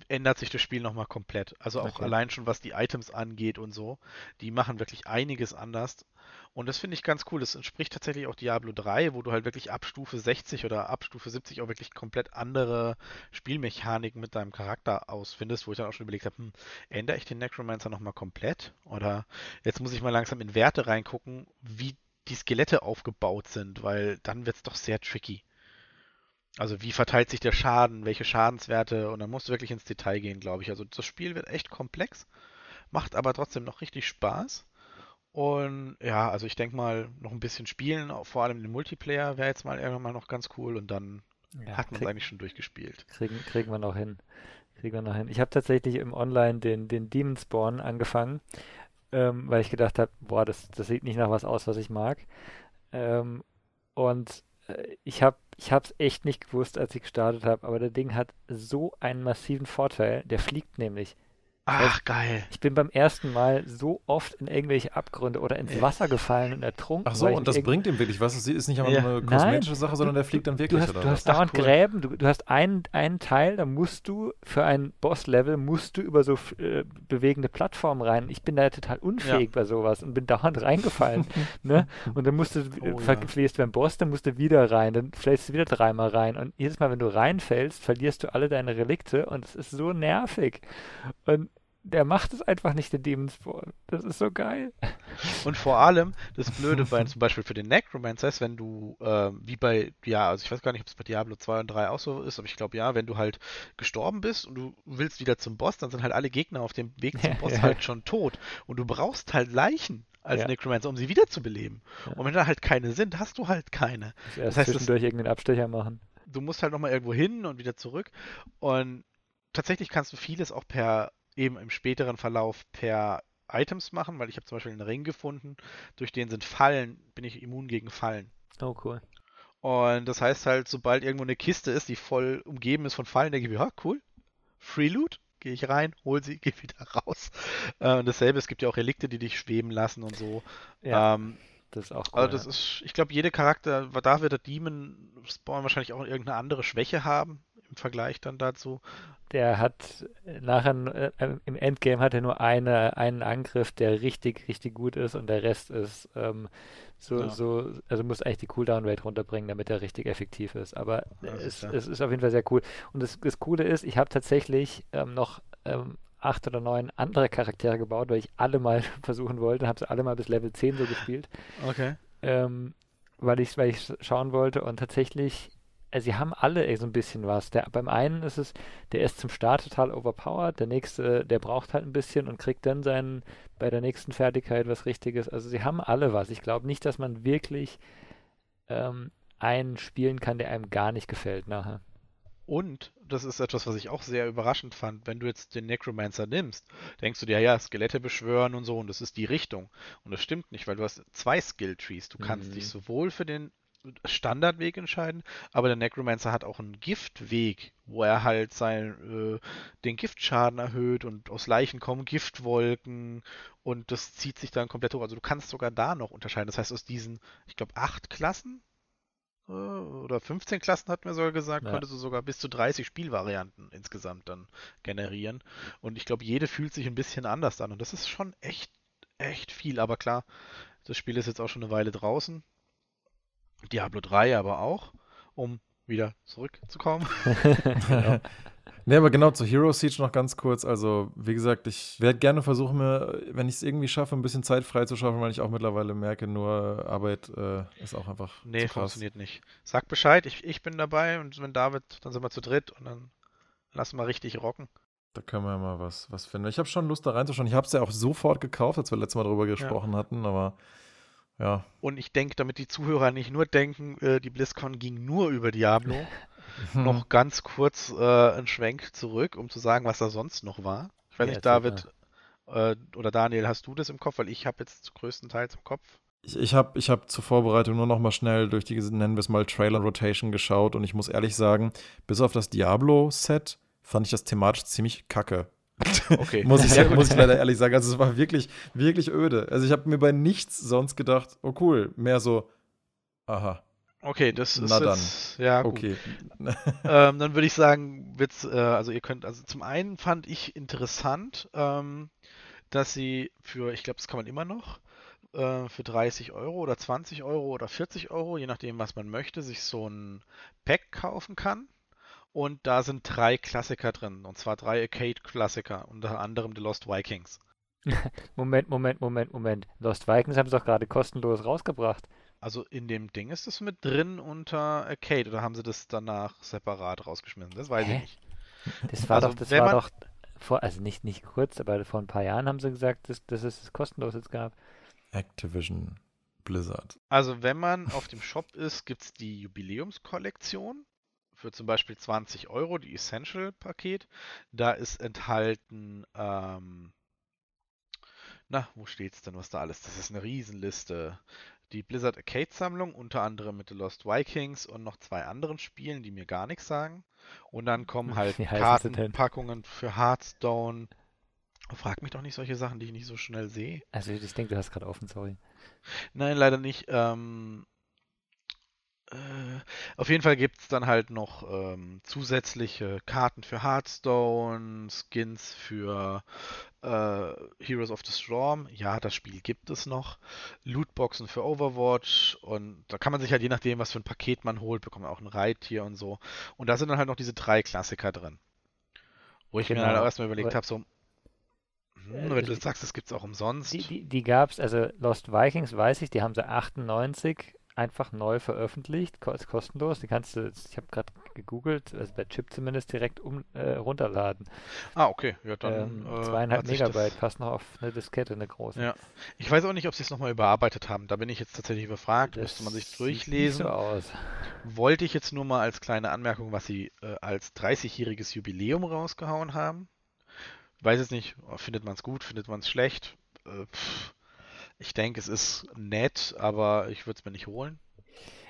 ändert sich das Spiel nochmal komplett. Also auch Okay. allein schon was die Items angeht und so. Die machen wirklich einiges anders. Und das finde ich ganz cool. Das entspricht tatsächlich auch Diablo 3, wo du halt wirklich ab Stufe 60 oder ab Stufe 70 auch wirklich komplett andere Spielmechaniken mit deinem Charakter ausfindest, wo ich dann auch schon überlegt habe, hm, ändere ich den Necromancer nochmal komplett? Oder jetzt muss ich mal langsam in Werte reingucken, wie die Skelette aufgebaut sind, weil dann wird es doch sehr tricky. Also wie verteilt sich der Schaden, welche Schadenswerte und dann musst du wirklich ins Detail gehen, glaube ich. Also das Spiel wird echt komplex, macht aber trotzdem noch richtig Spaß. Und ja, also ich denke mal, noch ein bisschen spielen, vor allem den Multiplayer wäre jetzt mal irgendwann mal noch ganz cool und dann Ja, hat man es eigentlich schon durchgespielt. Kriegen, kriegen wir noch hin. Kriegen wir noch hin. Ich habe tatsächlich im Online den, den Demon Spawn angefangen, ähm, weil ich gedacht habe, boah, das, das sieht nicht nach was aus, was ich mag. Ähm, und äh, ich habe ich habe es echt nicht gewusst, als ich gestartet habe, aber der Ding hat so einen massiven Vorteil. Der fliegt nämlich. Ach, geil. Ich bin beim ersten Mal so oft in irgendwelche Abgründe oder ins Ja. Wasser gefallen und ertrunken. Ach so, und das bringt ihm wirklich was. Es ist nicht einfach Ja. nur eine Nein. kosmetische Sache, sondern der fliegt dann wirklich, Du hast, oder du hast dauernd cool. Gräben, du, du hast einen, einen Teil, da musst du für ein Boss-Level musst du über so äh, bewegende Plattformen rein. Ich bin da total unfähig bei sowas und bin dauernd [LAUGHS] reingefallen. ne? Und dann musst du, Oh, ver- ja. beim Boss, dann musst du wieder rein, dann fällst du wieder dreimal rein. Und jedes Mal, wenn du reinfällst, verlierst du alle deine Relikte und es ist so nervig. Und der macht es einfach nicht, der Demon Spawn. Das ist so geil. [LAUGHS] Und vor allem, das Blöde bei zum Beispiel für den Necromancer ist, wenn du, ähm, wie bei, ja, also ich weiß gar nicht, ob es bei Diablo 2 und 3 auch so ist, aber ich glaube ja, wenn du halt gestorben bist und du willst wieder zum Boss, dann sind halt alle Gegner auf dem Weg zum [LAUGHS] Boss ja. halt schon tot. Und du brauchst halt Leichen. als Ja. Necromancer, um sie wiederzubeleben. Ja. Und wenn da halt keine sind, hast du halt keine. Das erst heißt, das- zwischendurch irgendeinen Abstecher machen. Du musst halt nochmal irgendwo hin und wieder zurück. Und tatsächlich kannst du vieles auch per, eben im späteren Verlauf per Items machen, weil ich habe zum Beispiel einen Ring gefunden, durch den sind Fallen, bin ich immun gegen Fallen. Oh, cool. Und das heißt halt, sobald irgendwo eine Kiste ist, die voll umgeben ist von Fallen, denke ich mir, ja, cool, Free Loot, gehe ich rein, hol sie, [LAUGHS] gehe wieder raus. Äh, und dasselbe, es gibt ja auch Relikte, die dich schweben lassen und so. Ja, Ähm, das ist auch cool. also das ja. ist, ich glaube, jede Charakter, da wird der Demon Spawn wahrscheinlich auch irgendeine andere Schwäche haben im Vergleich dann dazu. Der hat äh, nachher äh, im Endgame hat er nur eine, einen Angriff, der richtig, richtig gut ist und der Rest ist ähm, so, Ja. so, also muss eigentlich die Cooldown-Rate runterbringen, damit er richtig effektiv ist. Aber Ja, es, ist es ist auf jeden Fall sehr cool. Und das, das Coole ist, ich habe tatsächlich ähm, noch ähm, acht oder neun andere Charaktere gebaut, weil ich alle mal [LAUGHS] versuchen wollte, habe sie alle mal bis Level 10 so gespielt. Okay. ähm, weil ich weil ich schauen wollte und tatsächlich, also sie haben alle eh so ein bisschen was. Der, beim einen ist es, der ist zum Start total overpowered, der nächste, der braucht halt ein bisschen und kriegt dann seinen, bei der nächsten Fertigkeit was Richtiges. Also sie haben alle was. Ich glaube nicht, dass man wirklich ähm, einen spielen kann, der einem gar nicht gefällt nachher. Und das ist etwas, was ich auch sehr überraschend fand, wenn du jetzt den Necromancer nimmst, denkst du dir, ja, Skelette beschwören und so, und das ist die Richtung. Und das stimmt nicht, weil du hast zwei Skill-Trees. Du kannst Mhm. dich sowohl für den Standardweg entscheiden, aber der Necromancer hat auch einen Giftweg, wo er halt sein, äh, den Giftschaden erhöht und aus Leichen kommen Giftwolken und das zieht sich dann komplett hoch. Also du kannst sogar da noch unterscheiden. Das heißt, aus diesen, ich glaube, acht Klassen äh, oder 15 Klassen hatten wir sogar gesagt, Ja. konntest du sogar bis zu 30 Spielvarianten insgesamt dann generieren. Und ich glaube, jede fühlt sich ein bisschen anders an. Und das ist schon echt, echt viel. Aber klar, das Spiel ist jetzt auch schon eine Weile draußen. Diablo 3 aber auch, um wieder zurückzukommen. [LAUGHS] Nee, aber genau zu Hero Siege noch ganz kurz. Also, wie gesagt, ich werde gerne versuchen, mir, wenn ich es irgendwie schaffe, ein bisschen Zeit frei zu schaffen, weil ich auch mittlerweile merke, nur Arbeit äh, ist auch einfach Nee, zu krass. funktioniert nicht. Sag Bescheid, ich, ich bin dabei und wenn David, dann sind wir zu dritt und dann lassen wir richtig rocken. Da können wir ja mal was, was finden. Ich habe schon Lust, da reinzuschauen. Ich habe es ja auch sofort gekauft, als wir letztes Mal darüber gesprochen hatten, aber ja. Und ich denke, damit die Zuhörer nicht nur denken, äh, die BlizzCon ging nur über Diablo, [LAUGHS] noch ganz kurz äh, einen Schwenk zurück, um zu sagen, was da sonst noch war. Ich weiß Ja, nicht, David äh, oder Daniel, hast du das im Kopf? Weil ich habe jetzt größtenteils im Kopf. Ich, ich habe ich hab zur Vorbereitung nur noch mal schnell durch die, nennen wir es mal, Trailer-Rotation geschaut und ich muss ehrlich sagen, bis auf das Diablo-Set fand ich das thematisch ziemlich kacke. Okay. muss, ich, [LAUGHS] muss ich leider ehrlich sagen. Also es war wirklich, wirklich öde. Also ich habe mir bei nichts sonst gedacht, oh cool, mehr so, aha, Okay, das ist Na dann. jetzt, ja gut. okay. [LAUGHS] Ähm, dann würde ich sagen, wird's, äh, also ihr könnt, also zum einen fand ich interessant, ähm, dass sie für, ich glaube, das kann man immer noch, äh, für 30 Euro oder 20 Euro oder 40 Euro, je nachdem, was man möchte, sich so ein Pack kaufen kann. Und da sind drei Klassiker drin, und zwar drei Arcade-Klassiker, unter anderem The Lost Vikings. [LAUGHS] Moment, Moment, Moment, Moment. Lost Vikings haben sie doch gerade kostenlos rausgebracht. Also in dem Ding ist das mit drin unter Arcade, oder haben sie das danach separat rausgeschmissen? Das weiß Hä? ich nicht. Das war Also, doch, das war man- doch vor, also nicht, nicht kurz, aber vor ein paar Jahren haben sie gesagt, dass, dass es es kostenlos jetzt gab. Activision Blizzard. Also wenn man auf dem Shop ist, gibt es die Jubiläumskollektion für zum Beispiel 20 Euro, die Essential-Paket. Da ist enthalten, ähm, na, wo steht's denn, was da alles? Das ist eine Riesenliste. Die Blizzard Arcade-Sammlung, unter anderem mit The Lost Vikings und noch zwei anderen Spielen, die mir gar nichts sagen. Und dann kommen [LAUGHS] halt? Kartenpackungen für Hearthstone. Frag mich doch nicht solche Sachen, die ich nicht so schnell sehe. Also ich denke, du hast gerade offen, sorry. Nein, leider nicht. Ähm, äh, auf jeden Fall gibt es dann halt noch ähm, zusätzliche Karten für Hearthstone, Skins für äh, Heroes of the Storm. Ja, das Spiel gibt es noch. Lootboxen für Overwatch und da kann man sich halt je nachdem, was für ein Paket man holt, bekommt man auch ein Reittier und so. Und da sind dann halt noch diese drei Klassiker drin. Wo ich mir Genau. dann auch erstmal überlegt habe, so, hm, Äh, wenn du sagst, das gibt es auch umsonst. Die, die, die gab es, also Lost Vikings weiß ich, die haben sie 98 einfach neu veröffentlicht, ist kostenlos. Die kannst du, ich habe gerade gegoogelt, also bei Chip zumindest direkt um, äh, runterladen. Ah, okay. Ja, dann, ähm, äh, zweieinhalb Megabyte, das- passt noch auf eine Diskette, eine große. Ja. Ich weiß auch nicht, ob sie es nochmal überarbeitet haben. Da bin ich jetzt tatsächlich überfragt. Das Müsste man sich sieht durchlesen. Nicht so aus. Wollte ich jetzt nur mal als kleine Anmerkung, was sie äh, als 30-jähriges Jubiläum rausgehauen haben. Weiß jetzt nicht, findet man es gut, findet man es schlecht. Äh, pff, ich denke, es ist nett, aber ich würde es mir nicht holen.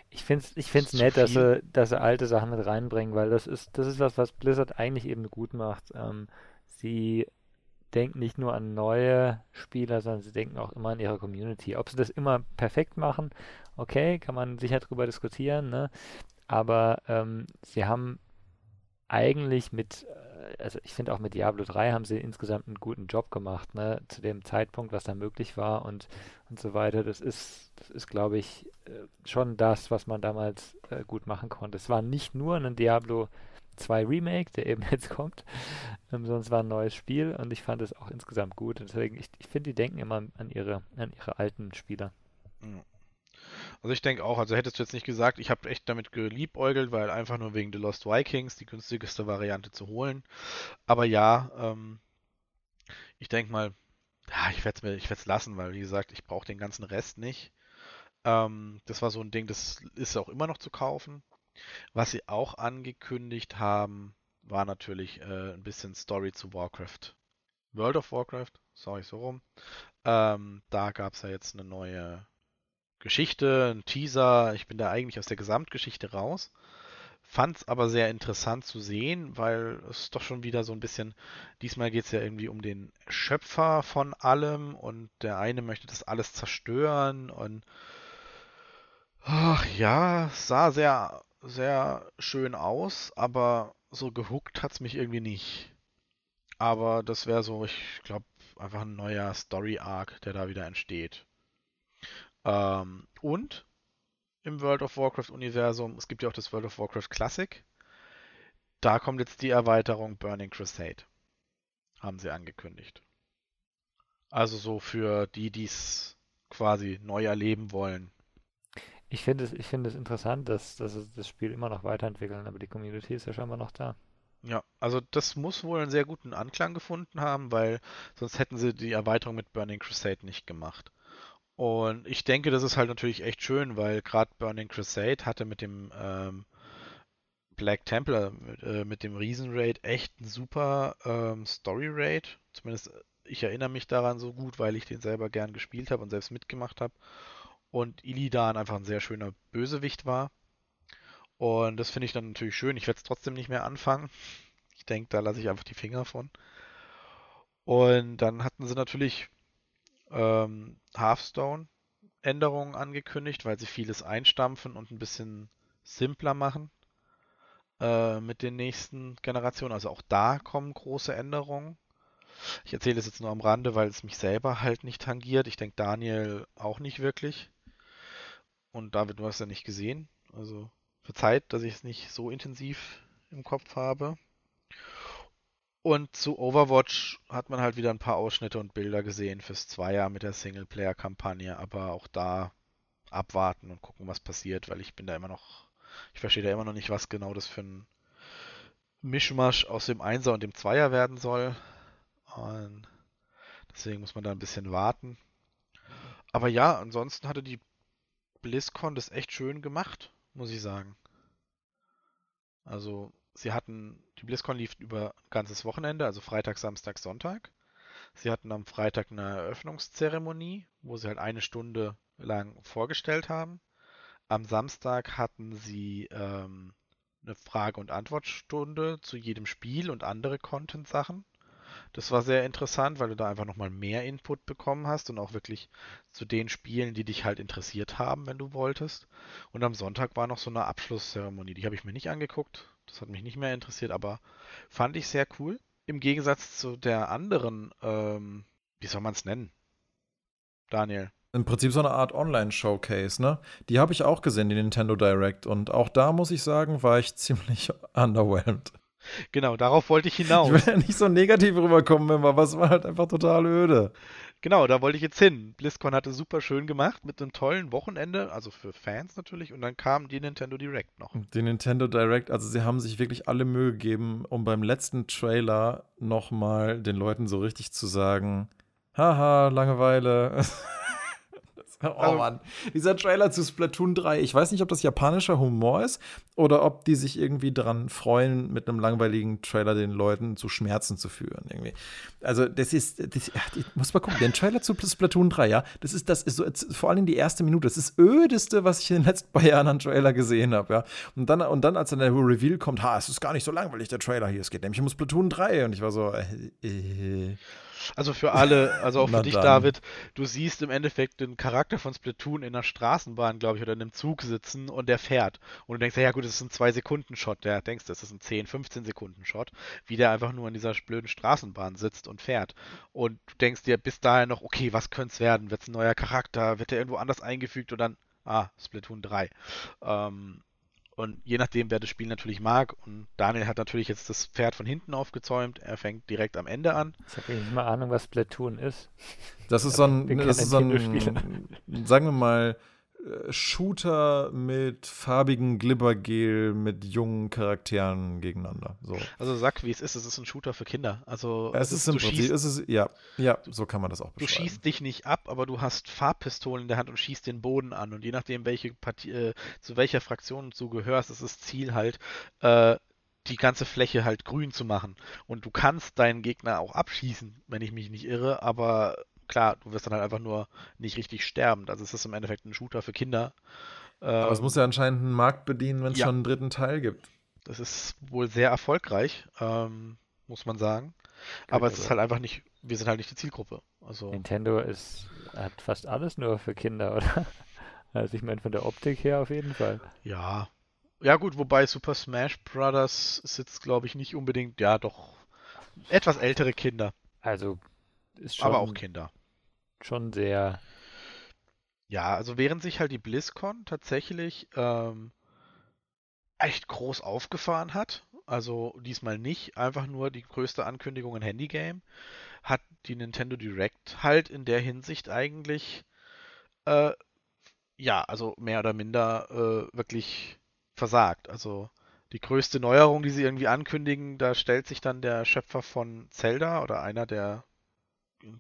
Ich finde es ich find's nett, dass sie, dass sie alte Sachen mit reinbringen, weil das ist, das ist was, was Blizzard eigentlich eben gut macht. Ähm, sie denken nicht nur an neue Spieler, sondern sie denken auch immer an ihre Community. Ob sie das immer perfekt machen, okay, kann man sicher drüber diskutieren, ne? Aber ähm, sie haben eigentlich mit, also ich finde auch mit Diablo 3 haben sie insgesamt einen guten Job gemacht, ne? Zu dem Zeitpunkt, was da möglich war und, und so weiter. Das ist, das ist, glaube ich, äh, schon das, was man damals äh, gut machen konnte. Es war nicht nur ein Diablo 2 Remake, der eben [LAUGHS] jetzt kommt, ähm, sondern es war ein neues Spiel und ich fand es auch insgesamt gut. Deswegen, ich, ich finde, die denken immer an ihre, an ihre alten Spieler. Ja. Also ich denke auch, also hättest du jetzt nicht gesagt, ich habe echt damit geliebäugelt, weil einfach nur wegen The Lost Vikings die günstigste Variante zu holen. Aber ja, ähm, ich denke mal, ja, ich werde es mir, ich werde lassen, weil wie gesagt, ich brauche den ganzen Rest nicht. Ähm, das war so ein Ding, das ist auch immer noch zu kaufen. Was sie auch angekündigt haben, war natürlich äh, ein bisschen Story zu Warcraft. World of Warcraft, sorry, so rum. Ähm, da gab es ja jetzt eine neue Geschichte, ein Teaser. Ich bin da eigentlich aus der Gesamtgeschichte raus. Fand es aber sehr interessant zu sehen, weil es doch schon wieder so ein bisschen, diesmal geht es ja irgendwie um den Schöpfer von allem und der eine möchte das alles zerstören und ach ja, sah sehr, sehr schön aus, aber so gehuckt hat es mich irgendwie nicht. Aber das wäre so, ich glaube, einfach ein neuer Story-Arc, der da wieder entsteht. Ähm, und im World of Warcraft-Universum, es gibt ja auch das World of Warcraft Classic. Da kommt jetzt die Erweiterung Burning Crusade. Haben sie angekündigt. Also so für die, die es quasi neu erleben wollen. Ich finde es, ich finde es interessant, dass, dass sie das Spiel immer noch weiterentwickeln, aber die Community ist ja scheinbar noch da. Ja, also das muss wohl einen sehr guten Anklang gefunden haben, weil sonst hätten sie die Erweiterung mit Burning Crusade nicht gemacht. Und ich denke, das ist halt natürlich echt schön, weil gerade Burning Crusade hatte mit dem ähm, Black Templar, mit, äh, mit dem Riesenraid echt ein super ähm, Story-Raid. Zumindest äh, ich erinnere mich daran so gut, weil ich den selber gern gespielt habe und selbst mitgemacht habe. Und Illidan einfach ein sehr schöner Bösewicht war. Und das finde ich dann natürlich schön. Ich werde es trotzdem nicht mehr anfangen. Ich denke, da lasse ich einfach die Finger von. Und dann hatten sie natürlich ähm, Hearthstone-Änderungen angekündigt, weil sie vieles einstampfen und ein bisschen simpler machen äh, mit den nächsten Generationen. Also auch da kommen große Änderungen. Ich erzähle es jetzt nur am Rande, weil es mich selber halt nicht tangiert. Ich denke Daniel auch nicht wirklich. Und David, du hast ja nicht gesehen. Also verzeiht, dass ich es nicht so intensiv im Kopf habe. Und zu Overwatch hat man halt wieder ein paar Ausschnitte und Bilder gesehen fürs Zweier mit der Singleplayer-Kampagne, aber auch da abwarten und gucken, was passiert, weil ich bin da immer noch, ich verstehe da immer noch nicht, was genau das für ein Mischmasch aus dem Einser und dem Zweier werden soll. Und deswegen muss man da ein bisschen warten. Aber ja, ansonsten hatte die BlizzCon das echt schön gemacht, muss ich sagen. Also, sie hatten, die BlizzCon lief über ein ganzes Wochenende, also Freitag, Samstag, Sonntag. Sie hatten am Freitag eine Eröffnungszeremonie, wo sie halt eine Stunde lang vorgestellt haben. Am Samstag hatten sie ähm, eine Frage- und Antwortstunde zu jedem Spiel und andere Content-Sachen. Das war sehr interessant, weil du da einfach nochmal mehr Input bekommen hast und auch wirklich zu den Spielen, die dich halt interessiert haben, wenn du wolltest. Und am Sonntag war noch so eine Abschlusszeremonie. Die habe ich mir nicht angeguckt. Das hat mich nicht mehr interessiert, aber fand ich sehr cool. Im Gegensatz zu der anderen, ähm, wie soll man es nennen? Daniel. Im Prinzip so eine Art Online-Showcase, ne? Die habe ich auch gesehen, die Nintendo Direct. Und auch da muss ich sagen, war ich [LAUGHS] ziemlich underwhelmed. Genau, darauf wollte ich Ich hinaus. will ja nicht so negativ rüberkommen immer, aber es war halt einfach total öde. Genau, da wollte ich jetzt hin. BlizzCon hatte super schön gemacht mit einem tollen Wochenende, also für Fans natürlich, und dann kam die Nintendo Direct noch. Die Nintendo Direct, also sie haben sich wirklich alle Mühe gegeben, um beim letzten Trailer nochmal den Leuten so richtig zu sagen, haha, Langeweile. [LAUGHS] Oh [LAUGHS] also, Mann, dieser Trailer zu Splatoon 3, ich weiß nicht, ob das japanischer Humor ist oder ob die sich irgendwie daran freuen, mit einem langweiligen Trailer den Leuten zu Schmerzen zu führen. Irgendwie. Also, das ist, das, ich muss mal gucken, den Trailer zu Splatoon 3, ja, das ist, das ist so, vor allem die erste Minute, das ist das ödeste, was ich in den letzten paar Jahren an Trailer gesehen habe, ja. Und dann, und dann, als dann der Reveal kommt, ha, es ist gar nicht so langweilig, der Trailer hier, es geht nämlich um Splatoon 3 und ich war so, äh, äh. Also für alle, also auch für dich, dann. David, du siehst im Endeffekt den Charakter von Splatoon in einer Straßenbahn, glaube ich, oder in einem Zug sitzen und der fährt. Und du denkst, ja gut, das ist ein 2-Sekunden-Shot. Der denkst, das ist ein 10, 15-Sekunden-Shot, wie der einfach nur in dieser blöden Straßenbahn sitzt und fährt. Und du denkst dir bis dahin noch, okay, was könnte es werden? Wird es ein neuer Charakter? Wird der irgendwo anders eingefügt? Und dann, ah, Splatoon 3. Ähm, und je nachdem, wer das Spiel natürlich mag, und Daniel hat natürlich jetzt das Pferd von hinten aufgezäumt, er fängt direkt am Ende an. Ich habe nicht mal Ahnung, was Splatoon ist. Das ist [LAUGHS] so ein, das ist so ein sagen wir mal, Shooter mit farbigen Glibbergel mit jungen Charakteren gegeneinander. So. Also sag, wie es ist, es ist ein Shooter für Kinder. Also es, ist im Prinzip, schießt, es ist, ja, ja, so kann man das auch beschreiben. Du schießt dich nicht ab, aber du hast Farbpistolen in der Hand und schießt den Boden an. Und je nachdem, welche Partie, äh, zu welcher Fraktion du gehörst, ist das Ziel halt, äh, die ganze Fläche halt grün zu machen. Und du kannst deinen Gegner auch abschießen, wenn ich mich nicht irre, aber klar, du wirst dann halt einfach nur nicht richtig sterben. Also es ist im Endeffekt ein Shooter für Kinder. Aber ähm, es muss ja anscheinend einen Markt bedienen, wenn es ja. schon einen dritten Teil gibt. Das ist wohl sehr erfolgreich, ähm, muss man sagen. Aber es ist halt einfach nicht, wir sind halt nicht die Zielgruppe. Also Nintendo ist, hat fast alles nur für Kinder, [LAUGHS] oder? Also ich meine von der Optik her auf jeden Fall. Ja. Ja gut, wobei Super Smash Bros. sitzt, glaube ich, nicht unbedingt, ja doch, etwas ältere Kinder. Also ist schon. Aber auch Kinder schon sehr. Ja, also während sich halt die BlizzCon tatsächlich ähm, echt groß aufgefahren hat, also diesmal nicht einfach nur die größte Ankündigung in Handygame, hat die Nintendo Direct halt in der Hinsicht eigentlich äh, ja, also mehr oder minder äh, wirklich versagt. Also die größte Neuerung, die sie irgendwie ankündigen, da stellt sich dann der Schöpfer von Zelda oder einer der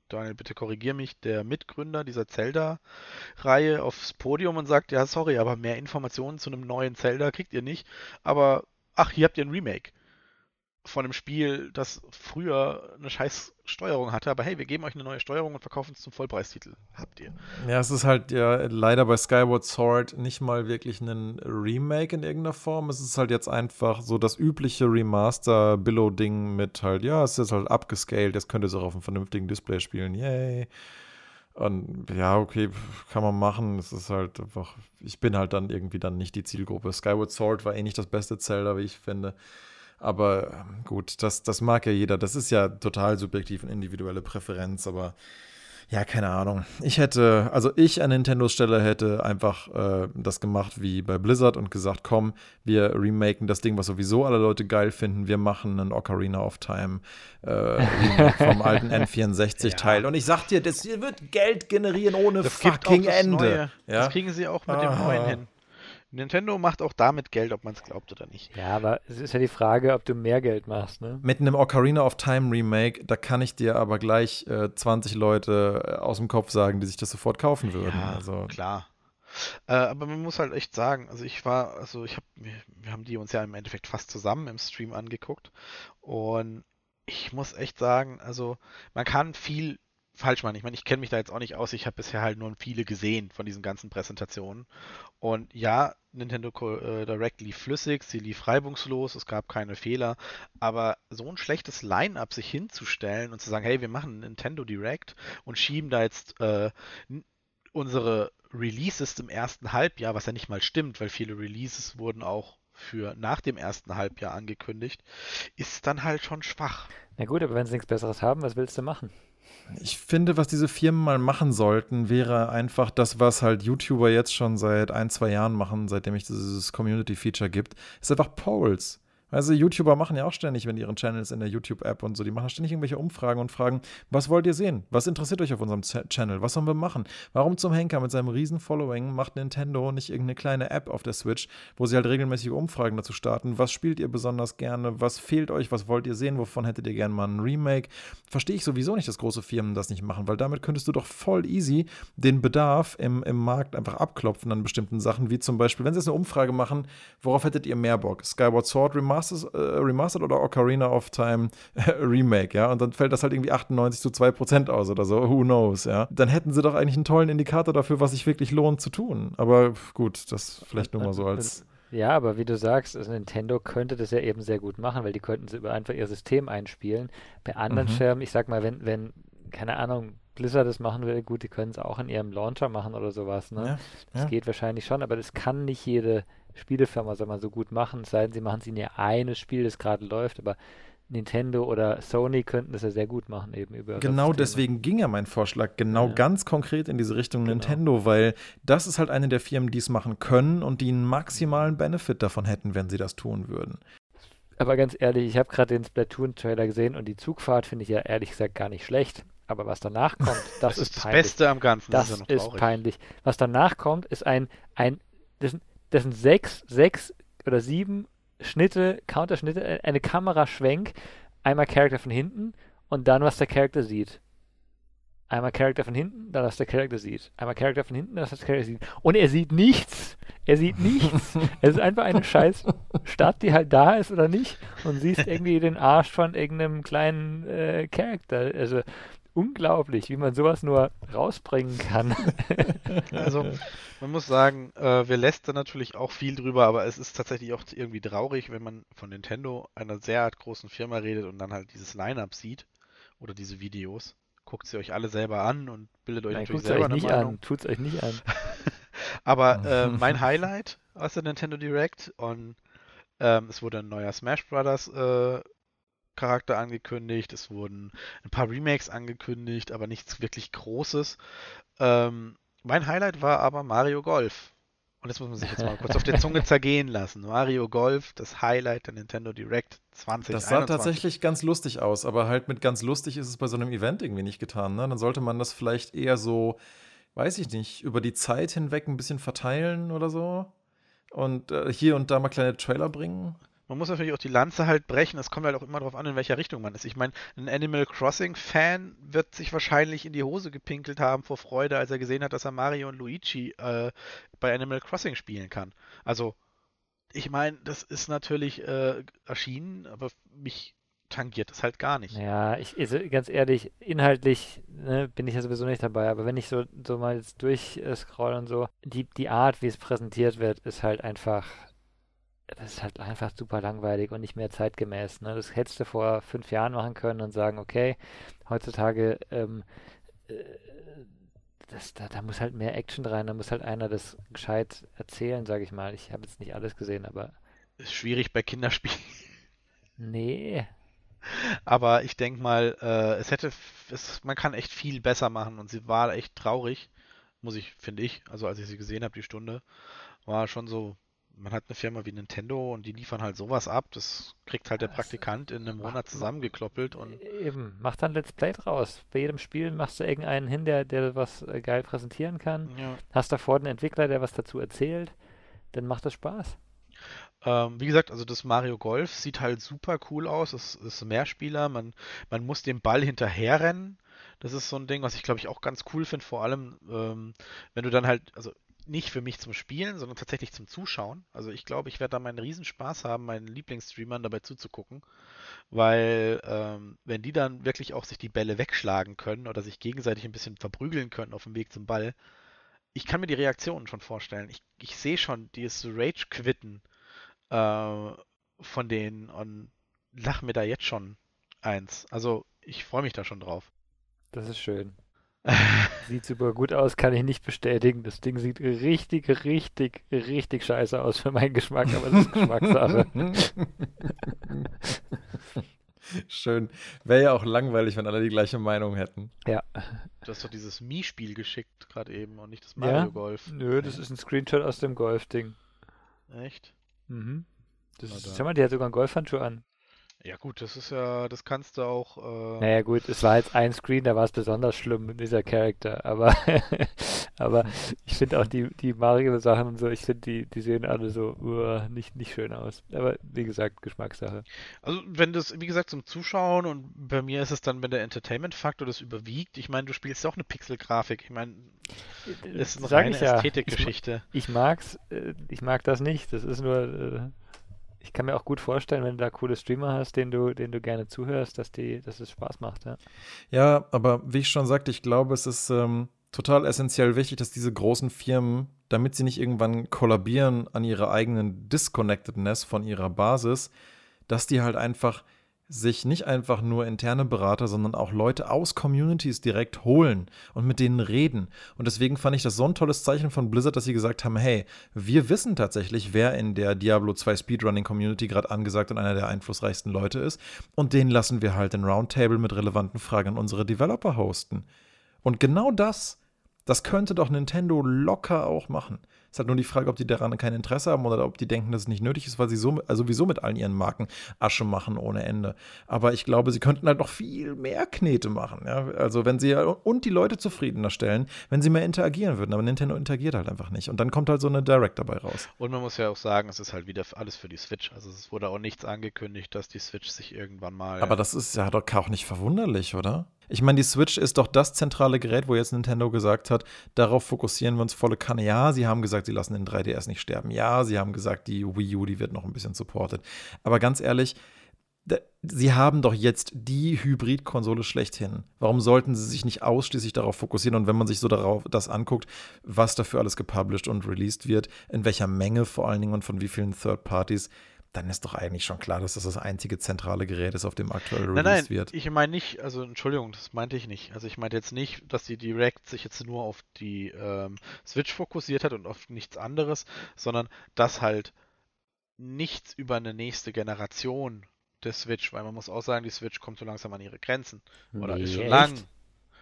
Daniel, bitte korrigier mich, der Mitgründer dieser Zelda-Reihe aufs Podium und sagt, ja, sorry, aber mehr Informationen zu einem neuen Zelda kriegt ihr nicht. Aber, ach, hier habt ihr ein Remake von einem Spiel, das früher eine scheiß Steuerung hatte, aber hey, wir geben euch eine neue Steuerung und verkaufen es zum Vollpreistitel. Habt ihr. Ja, es ist halt ja leider bei Skyward Sword nicht mal wirklich ein Remake in irgendeiner Form. Es ist halt jetzt einfach so das übliche Remaster-Billow-Ding mit halt, ja, es ist halt abgescaled, jetzt könnt ihr es auch auf einem vernünftigen Display spielen. Yay. Und ja, okay, kann man machen. Es ist halt einfach, ich bin halt dann irgendwie dann nicht die Zielgruppe. Skyward Sword war eh nicht das beste Zelda, wie ich finde. Aber ähm, gut, das, das mag ja jeder. Das ist ja total subjektiv und individuelle Präferenz, aber ja, keine Ahnung. Ich hätte, also ich an Nintendos Stelle hätte einfach äh, das gemacht wie bei Blizzard und gesagt, komm, wir remaken das Ding, was sowieso alle Leute geil finden. Wir machen einen Ocarina of Time äh, vom [LAUGHS] alten N64-Teil. Ja. Und ich sag dir, das wird Geld generieren ohne das fucking Ende. Ja? Das kriegen sie auch mit ah. dem neuen hin. Nintendo macht auch damit Geld, ob man es glaubt oder nicht. Ja, aber es ist ja die Frage, ob du mehr Geld machst, ne? Mit einem Ocarina of Time Remake, da kann ich dir aber gleich äh, 20 Leute äh, aus dem Kopf sagen, die sich das sofort kaufen würden. Ja, also. klar. Äh, aber man muss halt echt sagen, also ich war, also ich habe, wir, wir haben die uns ja im Endeffekt fast zusammen im Stream angeguckt und ich muss echt sagen, also man kann viel falsch machen. Ich meine, ich kenne mich da jetzt auch nicht aus. Ich habe bisher halt nur viele gesehen von diesen ganzen Präsentationen. Und ja, Nintendo äh, Direct lief flüssig, sie lief reibungslos, es gab keine Fehler. Aber so ein schlechtes Line-up sich hinzustellen und zu sagen, hey, wir machen Nintendo Direct und schieben da jetzt äh, unsere Releases im ersten Halbjahr, was ja nicht mal stimmt, weil viele Releases wurden auch für nach dem ersten Halbjahr angekündigt, ist dann halt schon schwach. Na gut, aber wenn sie nichts Besseres haben, was willst du machen? Ich finde, was diese Firmen mal machen sollten, wäre einfach das, was halt YouTuber jetzt schon seit ein, zwei Jahren machen, seitdem es dieses Community-Feature gibt, ist einfach Polls. Also YouTuber machen ja auch ständig, wenn ihren Channels in der YouTube-App und so, die machen ständig irgendwelche Umfragen und fragen, was wollt ihr sehen? Was interessiert euch auf unserem Z Channel? Was sollen wir machen? Warum zum Henker mit seinem riesen Following macht Nintendo nicht irgendeine kleine App auf der Switch, wo sie halt regelmäßige Umfragen dazu starten? Was spielt ihr besonders gerne? Was fehlt euch? Was wollt ihr sehen? Wovon hättet ihr gerne mal ein Remake? Verstehe ich sowieso nicht, dass große Firmen das nicht machen, weil damit könntest du doch voll easy den Bedarf im, im Markt einfach abklopfen an bestimmten Sachen, wie zum Beispiel, wenn sie jetzt eine Umfrage machen, worauf hättet ihr mehr Bock? Skyward Sword Remastered? Remastered, äh, Remastered oder Ocarina of Time äh, [LAUGHS] Remake, ja, und dann fällt das halt irgendwie 98 zu 2% aus oder so, who knows, ja. Dann hätten sie doch eigentlich einen tollen Indikator dafür, was sich wirklich lohnt zu tun. Aber gut, das vielleicht nur mal so als. Ja, aber wie du sagst, also Nintendo könnte das ja eben sehr gut machen, weil die könnten sie über einfach ihr System einspielen. Bei anderen mhm. Firmen, ich sag mal, wenn, wenn, keine Ahnung, Blizzard das machen will, gut, die können es auch in ihrem Launcher machen oder sowas, ne? Ja, das ja. geht wahrscheinlich schon, aber das kann nicht jede Spielefirma soll man so gut machen, es sei denn, sie machen es in ihr eines Spiel, das gerade läuft, aber Nintendo oder Sony könnten das ja sehr gut machen, eben über. Genau deswegen ging ja mein Vorschlag genau ja. ganz konkret in diese Richtung genau. Nintendo, weil das ist halt eine der Firmen, die es machen können und die einen maximalen Benefit davon hätten, wenn sie das tun würden. Aber ganz ehrlich, ich habe gerade den Splatoon-Trailer gesehen und die Zugfahrt finde ich ja ehrlich gesagt gar nicht schlecht. Aber was danach kommt, [LAUGHS] das, das ist, ist, das Beste am Ganzen. Das, das ist, ist peinlich. Was danach kommt, ist ein, ein das, das sind sechs, sechs oder sieben Schnitte, Counterschnitte, äh, eine Kameraschwenk, einmal Charakter von hinten und dann, was der Charakter sieht. Einmal Charakter von hinten, dann was der Charakter sieht. Einmal Charakter von hinten, dann was der Charakter sieht. Und er sieht nichts. Er sieht nichts. [LAUGHS] es ist einfach eine scheiß Stadt, die halt da ist oder nicht. Und siehst irgendwie den Arsch von irgendeinem kleinen äh, Charakter. Also unglaublich, wie man sowas nur rausbringen kann. [LAUGHS] also, man muss sagen, äh, wir lästern natürlich auch viel drüber, aber es ist tatsächlich auch irgendwie traurig, wenn man von Nintendo, einer sehr großen Firma redet und dann halt dieses Line-Up sieht oder diese Videos. Guckt sie euch alle selber an und bildet euch Nein, natürlich selber euch eine nicht Meinung. An. Tut's euch nicht an. [LAUGHS] aber äh, mein [LAUGHS] Highlight aus der Nintendo Direct und ähm, es wurde ein neuer Smash Brothers äh, Charakter angekündigt, es wurden ein paar Remakes angekündigt, aber nichts wirklich Großes. Ähm, mein Highlight war aber Mario Golf. Und das muss man sich jetzt mal kurz auf der Zunge [LAUGHS] zergehen lassen. Mario Golf, das Highlight der Nintendo Direct 2021. Das sah tatsächlich ganz lustig aus, aber halt mit ganz lustig ist es bei so einem Event irgendwie nicht getan. Ne? Dann sollte man das vielleicht eher so, weiß ich nicht, über die Zeit hinweg ein bisschen verteilen oder so. Und äh, hier und da mal kleine Trailer bringen man muss natürlich auch die Lanze halt brechen. Es kommt halt auch immer darauf an, in welcher Richtung man ist. Ich meine, ein Animal Crossing-Fan wird sich wahrscheinlich in die Hose gepinkelt haben vor Freude, als er gesehen hat, dass er Mario und Luigi äh, bei Animal Crossing spielen kann. Also, ich meine, das ist natürlich äh, erschienen, aber mich tangiert das halt gar nicht. Ja, ich, also ganz ehrlich, inhaltlich ne, bin ich ja sowieso nicht dabei, aber wenn ich so, so mal jetzt durchscroll und so, die, die Art, wie es präsentiert wird, ist halt einfach das ist halt einfach super langweilig und nicht mehr zeitgemäß. Ne? Das hättest du vor fünf Jahren machen können und sagen, okay, heutzutage, ähm, äh, das, da, da, muss halt mehr Action rein, da muss halt einer das gescheit erzählen, sage ich mal. Ich habe jetzt nicht alles gesehen, aber. Ist schwierig bei Kinderspielen. Nee. Aber ich denke mal, äh, es hätte, es, man kann echt viel besser machen und sie war echt traurig, muss ich, finde ich, also als ich sie gesehen habe, die Stunde, war schon so, man hat eine Firma wie Nintendo und die liefern halt sowas ab. Das kriegt halt der Praktikant in einem Monat zusammengekloppelt und. Eben, mach dann Let's Play draus. Bei jedem Spiel machst du irgendeinen hin, der, der was äh, geil präsentieren kann. Ja. Hast davor einen Entwickler, der was dazu erzählt. Dann macht das Spaß. Ähm, wie gesagt, also das Mario Golf sieht halt super cool aus. Es ist Mehrspieler. Man, man muss dem Ball hinterherrennen. Das ist so ein Ding, was ich glaube ich auch ganz cool finde, vor allem, ähm, wenn du dann halt, also nicht für mich zum Spielen, sondern tatsächlich zum Zuschauen. Also ich glaube, ich werde da meinen Riesenspaß haben, meinen Lieblingsstreamern dabei zuzugucken, weil ähm, wenn die dann wirklich auch sich die Bälle wegschlagen können oder sich gegenseitig ein bisschen verprügeln können auf dem Weg zum Ball, ich kann mir die Reaktionen schon vorstellen. Ich, ich sehe schon dieses Rage-Quitten äh, von denen und lach mir da jetzt schon eins. Also ich freue mich da schon drauf. Das ist schön. [LAUGHS] Sieht super gut aus, kann ich nicht bestätigen. Das Ding sieht richtig, richtig, richtig scheiße aus für meinen Geschmack, aber das ist Geschmackssache. [LAUGHS] Schön. Wäre ja auch langweilig, wenn alle die gleiche Meinung hätten. Ja. Du hast doch dieses Mii-Spiel geschickt gerade eben und nicht das Mario ja? Golf. Nö, das ist ein Screenshot aus dem Golf-Ding. Echt? Mhm. Das, schau mal, die hat sogar einen Golfhandschuh an. Ja gut, das ist ja, das kannst du auch. Äh... Naja gut, es war jetzt ein Screen, da war es besonders schlimm, dieser Charakter. Aber, [LAUGHS] aber ich finde auch die, die Mario-Sachen und so, ich finde, die, die sehen alle so uh, nicht, nicht schön aus. Aber wie gesagt, Geschmackssache. Also wenn das, wie gesagt, zum Zuschauen und bei mir ist es dann, wenn der Entertainment-Faktor das überwiegt, ich meine, du spielst ja auch eine Pixel-Grafik. Ich meine, das ist eine Sag reine ja. Ästhetikgeschichte. Ich, ich mag's, äh, ich mag das nicht. Das ist nur. Ich kann mir auch gut vorstellen, wenn du da coole Streamer hast, denen du, denen du gerne zuhörst, dass die, dass es Spaß macht, ja. Ja, aber wie ich schon sagte, ich glaube, es ist ähm, total essentiell wichtig, dass diese großen Firmen, damit sie nicht irgendwann kollabieren an ihrer eigenen Disconnectedness von ihrer Basis, dass die halt einfach sich nicht einfach nur interne Berater, sondern auch Leute aus Communities direkt holen und mit denen reden. Und deswegen fand ich das so ein tolles Zeichen von Blizzard, dass sie gesagt haben, hey, wir wissen tatsächlich, wer in der Diablo 2 Speedrunning Community gerade angesagt und einer der einflussreichsten Leute ist. Und den lassen wir halt in Roundtable mit relevanten Fragen an unsere Developer hosten. Und genau das, das könnte doch Nintendo locker auch machen. Es ist halt nur die Frage, ob die daran kein Interesse haben oder ob die denken, dass es nicht nötig ist, weil sie so, also sowieso mit allen ihren Marken Asche machen ohne Ende. Aber ich glaube, sie könnten halt noch viel mehr Knete machen. Ja? Also wenn sie und die Leute zufriedener stellen, wenn sie mehr interagieren würden. Aber Nintendo interagiert halt einfach nicht. Und dann kommt halt so eine Direct dabei raus. Und man muss ja auch sagen, es ist halt wieder alles für die Switch. Also es wurde auch nichts angekündigt, dass die Switch sich irgendwann mal. Aber das ist ja doch auch nicht verwunderlich, oder? Ich meine, die Switch ist doch das zentrale Gerät, wo jetzt Nintendo gesagt hat, darauf fokussieren wir uns volle Kanne. Ja, sie haben gesagt, sie lassen den 3DS nicht sterben. Ja, sie haben gesagt, die Wii U, die wird noch ein bisschen supported. Aber ganz ehrlich, sie haben doch jetzt die Hybrid-Konsole schlechthin. Warum sollten sie sich nicht ausschließlich darauf fokussieren? Und wenn man sich so darauf das anguckt, was dafür alles gepublished und released wird, in welcher Menge vor allen Dingen und von wie vielen Third Parties, dann ist doch eigentlich schon klar, dass das das einzige zentrale Gerät ist, auf dem aktuell released nein, nein, wird. Ich meine nicht, also Entschuldigung, das meinte ich nicht. Also ich meinte jetzt nicht, dass die Direct sich jetzt nur auf die ähm, Switch fokussiert hat und auf nichts anderes, sondern dass halt nichts über eine nächste Generation der Switch, weil man muss auch sagen, die Switch kommt so langsam an ihre Grenzen. Oder Nee, ist schon echt?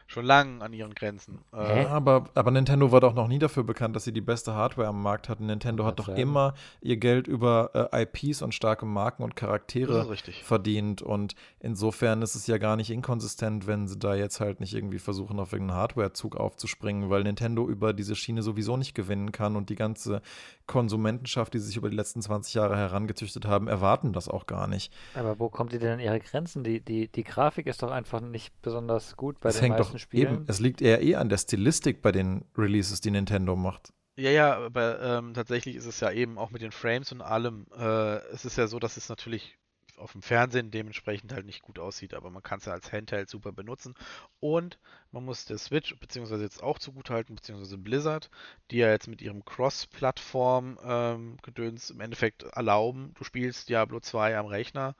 Schon lang an ihren Grenzen. Äh, Ja, aber, aber Nintendo war doch noch nie dafür bekannt, dass sie die beste Hardware am Markt hatten. Nintendo hat doch sagen. immer ihr Geld über äh, IPs und starke Marken und Charaktere verdient. Und insofern ist es ja gar nicht inkonsistent, wenn sie da jetzt halt nicht irgendwie versuchen, auf irgendeinen Hardware-Zug aufzuspringen, weil Nintendo über diese Schiene sowieso nicht gewinnen kann und die ganze Konsumentenschaft, die sie sich über die letzten 20 Jahre herangezüchtet haben, erwarten das auch gar nicht. Aber wo kommt die denn an ihre Grenzen? Die, die, die Grafik ist doch einfach nicht besonders gut bei Es den hängt meisten doch Spielen. eben, es liegt eher eh an der Stilistik bei den Releases, die Nintendo macht. Ja, ja, aber ähm, tatsächlich ist es ja eben auch mit den Frames und allem. Äh, es ist ja so, dass es natürlich auf dem Fernsehen dementsprechend halt nicht gut aussieht, aber man kann es ja als Handheld super benutzen. Und man muss der Switch, beziehungsweise jetzt auch zugutehalten, beziehungsweise Blizzard, die ja jetzt mit ihrem Cross-Plattform-Gedöns im Endeffekt erlauben, du spielst Diablo 2 am Rechner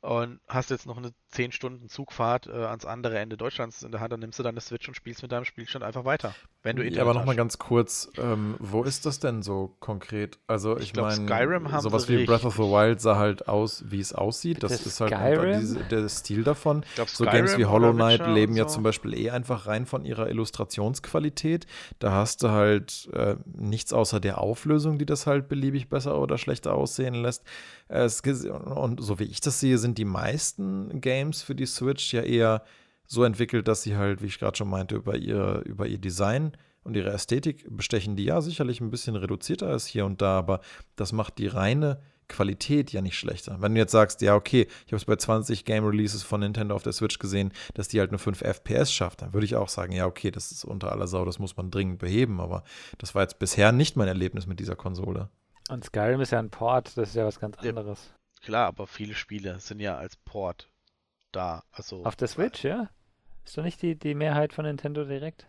und hast jetzt noch eine 10 Stunden Zugfahrt äh, ans andere Ende Deutschlands in der Hand, dann nimmst du deine Switch und spielst mit deinem Spielstand einfach weiter. Wenn du Ja, Internet aber nochmal ganz kurz, ähm, wo ist das denn so konkret? Also Ich ich, meine, Skyrim haben sowas wie Breath of the Wild sah halt aus, wie es aussieht. Das Bitte ist halt diese, der Stil davon. Ich glaub, So Games wie Hollow Knight leben und ja so. zum Beispiel eh einfach rein von ihrer Illustrationsqualität. Da hast du halt äh, nichts außer der Auflösung, die das halt beliebig besser oder schlechter aussehen lässt. Es, und so wie ich das sehe, sind die meisten Games für die Switch ja eher so entwickelt, dass sie halt, wie ich gerade schon meinte, über ihr, über ihr Design und ihre Ästhetik bestechen, die ja sicherlich ein bisschen reduzierter ist hier und da, aber das macht die reine Qualität ja nicht schlechter. Wenn du jetzt sagst, ja, okay, ich habe es bei 20 Game Releases von Nintendo auf der Switch gesehen, dass die halt nur 5 FPS schafft, dann würde ich auch sagen, ja, okay, das ist unter aller Sau, das muss man dringend beheben, aber das war jetzt bisher nicht mein Erlebnis mit dieser Konsole. Und Skyrim ist ja ein Port, das ist ja was ganz Ja. anderes. Klar, aber viele Spiele sind ja als Port da. Also Auf der Switch, ja? Ist doch nicht die, die Mehrheit von Nintendo direkt?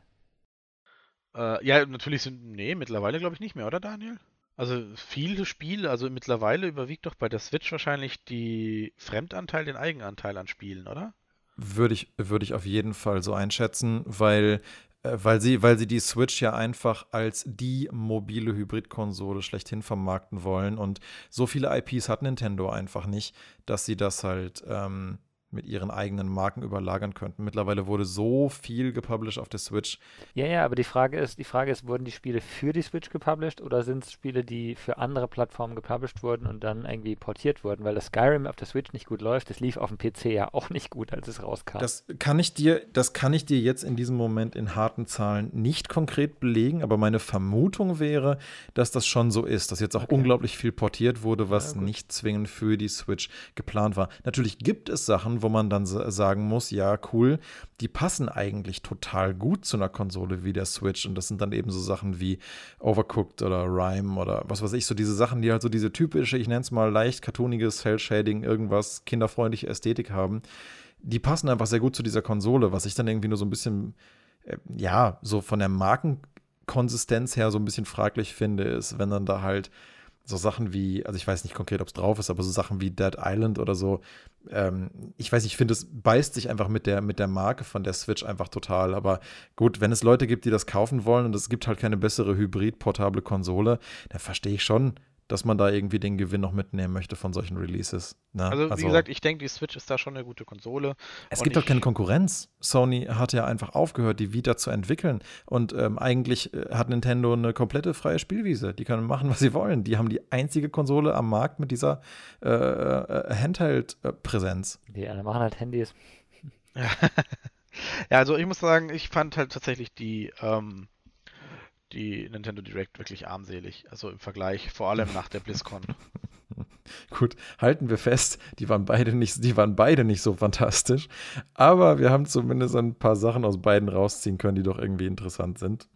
Äh, ja, natürlich sind. Nee, mittlerweile glaube ich nicht mehr, oder Daniel? Also viele Spiele, also mittlerweile überwiegt doch bei der Switch wahrscheinlich die Fremdanteil den Eigenanteil an Spielen, oder? Würde ich, würde ich auf jeden Fall so einschätzen, weil, äh, weil, sie, weil sie die Switch ja einfach als die mobile Hybridkonsole schlechthin vermarkten wollen. Und so viele IPs hat Nintendo einfach nicht, dass sie das halt ähm, mit ihren eigenen Marken überlagern könnten. Mittlerweile wurde so viel gepublished auf der Switch. Ja, ja, aber die Frage ist, die Frage ist, wurden die Spiele für die Switch gepublished oder sind es Spiele, die für andere Plattformen gepublished wurden und dann irgendwie portiert wurden? Weil das Skyrim auf der Switch nicht gut läuft, das lief auf dem PC ja auch nicht gut, als es rauskam. Das kann ich dir, das kann ich dir jetzt in diesem Moment in harten Zahlen nicht konkret belegen, aber meine Vermutung wäre, dass das schon so ist, dass jetzt auch okay. unglaublich viel portiert wurde, was ja, nicht zwingend für die Switch geplant war. Natürlich gibt es Sachen, wo man dann sagen muss, ja, cool, die passen eigentlich total gut zu einer Konsole wie der Switch. Und das sind dann eben so Sachen wie Overcooked oder Rhyme oder was weiß ich, so diese Sachen, die halt so diese typische, ich nenne es mal leicht cartooniges Cell-Shading, irgendwas, kinderfreundliche Ästhetik haben. Die passen einfach sehr gut zu dieser Konsole, was ich dann irgendwie nur so ein bisschen, äh, ja, so von der Markenkonsistenz her so ein bisschen fraglich finde, ist, wenn dann da halt so Sachen wie, also ich weiß nicht konkret, ob es drauf ist, aber so Sachen wie Dead Island oder so, ähm, ich weiß nicht, ich finde, es beißt sich einfach mit der, mit der Marke von der Switch einfach total. Aber gut, wenn es Leute gibt, die das kaufen wollen und es gibt halt keine bessere hybrid-portable Konsole, dann verstehe ich schon, dass man da irgendwie den Gewinn noch mitnehmen möchte von solchen Releases. Ne? Also, also, wie gesagt, ich denke, die Switch ist da schon eine gute Konsole. Es gibt doch keine Konkurrenz. Sony hat ja einfach aufgehört, die Vita zu entwickeln. Und ähm, eigentlich äh, hat Nintendo eine komplette freie Spielwiese. Die können machen, [LAUGHS] was sie wollen. Die haben die einzige Konsole am Markt mit dieser äh, äh, Handheld-Präsenz. Die anderen machen halt Handys. [LAUGHS] ja, also ich muss sagen, ich fand halt tatsächlich die ähm, die Nintendo Direct wirklich armselig. Also im Vergleich, vor allem nach der BlizzCon. [LAUGHS] Gut, halten wir fest, die waren beide nicht, die waren beide nicht so fantastisch. Aber wir haben zumindest ein paar Sachen aus beiden rausziehen können, die doch irgendwie interessant sind.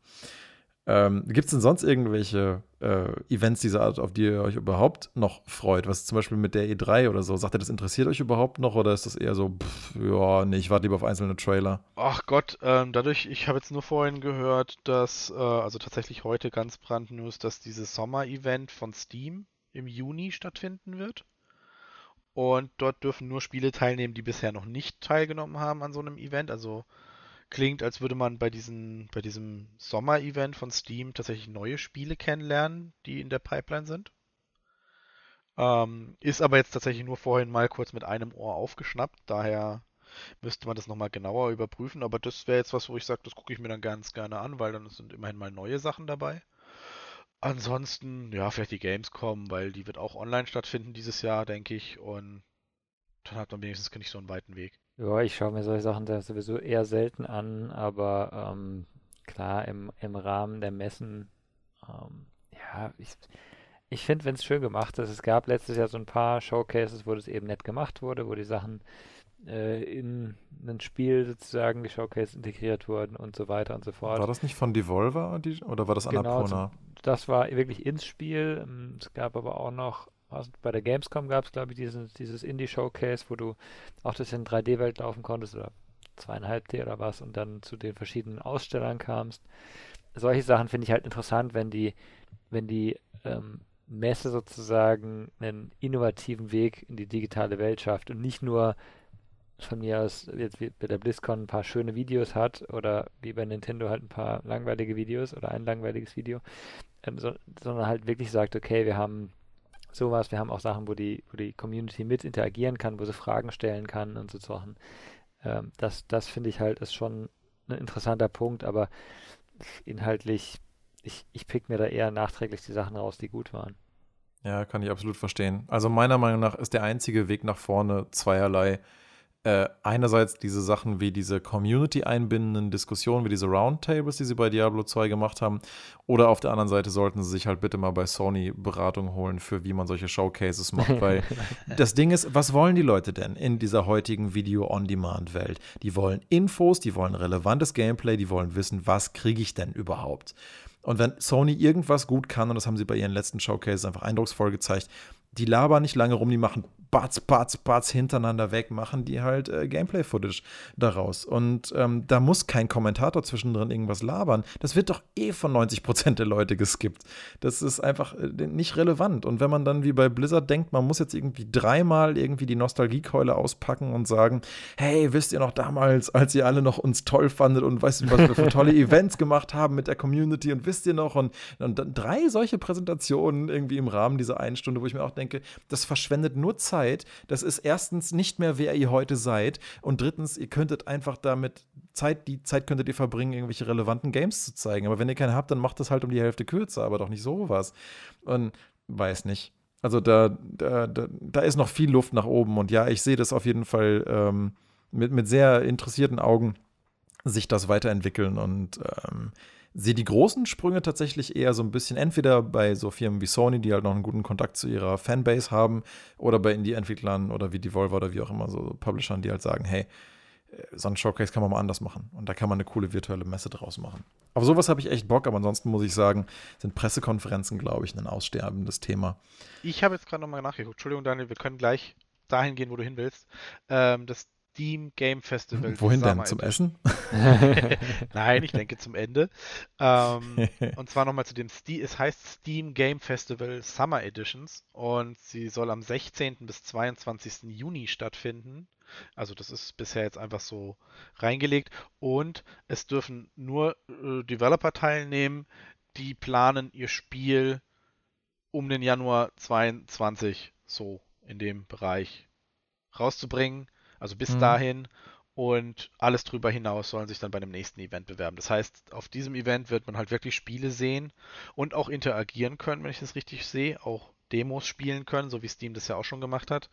Ähm, Gibt es denn sonst irgendwelche äh, Events dieser Art, auf die ihr euch überhaupt noch freut? Was zum Beispiel mit der E3 oder so? Sagt ihr, das interessiert euch überhaupt noch oder ist das eher so, pff, ja, nee, ich warte lieber auf einzelne Trailer? Ach Gott, ähm, dadurch, ich habe jetzt nur vorhin gehört, dass, äh, also tatsächlich heute ganz brandnews, dass dieses Sommer-Event von Steam im Juni stattfinden wird. Und dort dürfen nur Spiele teilnehmen, die bisher noch nicht teilgenommen haben an so einem Event. Also klingt, als würde man bei, diesen, bei diesem Sommer-Event von Steam tatsächlich neue Spiele kennenlernen, die in der Pipeline sind. Ähm, ist aber jetzt tatsächlich nur vorhin mal kurz mit einem Ohr aufgeschnappt, daher müsste man das nochmal genauer überprüfen. Aber das wäre jetzt was, wo ich sage, das gucke ich mir dann ganz gerne an, weil dann sind immerhin mal neue Sachen dabei. Ansonsten, ja, vielleicht die Gamescom, weil die wird auch online stattfinden dieses Jahr, denke ich. Und dann hat man wenigstens nicht so einen weiten Weg. Ja, ich schaue mir solche Sachen sowieso eher selten an, aber ähm, klar, im, im Rahmen der Messen, ähm, ja, ich, ich finde, wenn es schön gemacht ist, es gab letztes Jahr so ein paar Showcases, wo das eben nett gemacht wurde, wo die Sachen äh, in ein Spiel sozusagen, die Showcase integriert wurden und so weiter und so fort. War das nicht von Devolver die, oder war das genau, Annapurna? das war wirklich ins Spiel. Ähm, es gab aber auch noch bei der Gamescom gab es, glaube ich, dieses, dieses Indie-Showcase, wo du auch das in 3D-Welt laufen konntest oder zweieinhalb D oder was und dann zu den verschiedenen Ausstellern kamst. Solche Sachen finde ich halt interessant, wenn die, wenn die ähm, Messe sozusagen einen innovativen Weg in die digitale Welt schafft und nicht nur von mir aus jetzt wie bei der BlizzCon ein paar schöne Videos hat oder wie bei Nintendo halt ein paar langweilige Videos oder ein langweiliges Video, ähm, so, sondern halt wirklich sagt, okay, wir haben sowas. Wir haben auch Sachen, wo die, wo die Community mit interagieren kann, wo sie Fragen stellen kann und so Sachen. Ähm, das das finde ich halt ist schon ein interessanter Punkt, aber inhaltlich, ich, ich pick mir da eher nachträglich die Sachen raus, die gut waren. Ja, kann ich absolut verstehen. Also meiner Meinung nach ist der einzige Weg nach vorne zweierlei äh, einerseits diese Sachen wie diese Community einbindenden Diskussionen, wie diese Roundtables, die sie bei Diablo 2 gemacht haben. Oder auf der anderen Seite sollten sie sich halt bitte mal bei Sony Beratung holen, für wie man solche Showcases macht. [LAUGHS] Weil das Ding ist, was wollen die Leute denn in dieser heutigen Video-on-Demand-Welt? Die wollen Infos, die wollen relevantes Gameplay, die wollen wissen, was kriege ich denn überhaupt? Und wenn Sony irgendwas gut kann, und das haben sie bei ihren letzten Showcases einfach eindrucksvoll gezeigt, die labern nicht lange rum, die machen Batz, Batz, Batz hintereinander weg, machen die halt äh, Gameplay-Footage daraus. Und ähm, da muss kein Kommentator zwischendrin irgendwas labern. Das wird doch eh von 90 Prozent der Leute geskippt. Das ist einfach äh, nicht relevant. Und wenn man dann wie bei Blizzard denkt, man muss jetzt irgendwie dreimal irgendwie die Nostalgiekeule auspacken und sagen, hey, wisst ihr noch damals, als ihr alle noch uns toll fandet und weißt du, was wir für tolle [LAUGHS] Events gemacht haben mit der Community und wisst ihr noch? Und, und dann drei solche Präsentationen irgendwie im Rahmen dieser einen Stunde, wo ich mir auch denke, das verschwendet nur Zeit Zeit. Das ist erstens nicht mehr, wer ihr heute seid. Und drittens, ihr könntet einfach damit Zeit, die Zeit könntet ihr verbringen, irgendwelche relevanten Games zu zeigen. Aber wenn ihr keine habt, dann macht das halt um die Hälfte kürzer, aber doch nicht sowas. Und weiß nicht. Also da, da, da, da ist noch viel Luft nach oben. Und ja, ich sehe das auf jeden Fall ähm, mit, mit sehr interessierten Augen sich das weiterentwickeln und ähm, sehe die großen Sprünge tatsächlich eher so ein bisschen entweder bei so Firmen wie Sony, die halt noch einen guten Kontakt zu ihrer Fanbase haben, oder bei Indie-Entwicklern oder wie Devolver oder wie auch immer, so Publishern, die halt sagen, hey, äh, so ein Showcase kann man mal anders machen. Und da kann man eine coole virtuelle Messe draus machen. Auf sowas habe ich echt Bock, aber ansonsten muss ich sagen, sind Pressekonferenzen, glaube ich, ein aussterbendes Thema. Ich habe jetzt gerade nochmal nachgeguckt. Entschuldigung, Daniel, wir können gleich dahin gehen, wo du hin willst. Ähm, das Steam Game Festival. Wohin denn? Zum Essen? [LAUGHS] Nein, ich denke zum Ende. Ähm, [LAUGHS] und zwar nochmal zu dem Steam, es heißt Steam Game Festival Summer Editions und sie soll am 16. bis 22. Juni stattfinden. Also das ist bisher jetzt einfach so reingelegt und es dürfen nur äh, Developer teilnehmen, die planen ihr Spiel um den Januar 22 so in dem Bereich rauszubringen. Also bis mhm. dahin und alles drüber hinaus sollen sich dann bei dem nächsten Event bewerben. Das heißt, auf diesem Event wird man halt wirklich Spiele sehen und auch interagieren können, wenn ich das richtig sehe, auch Demos spielen können, so wie Steam das ja auch schon gemacht hat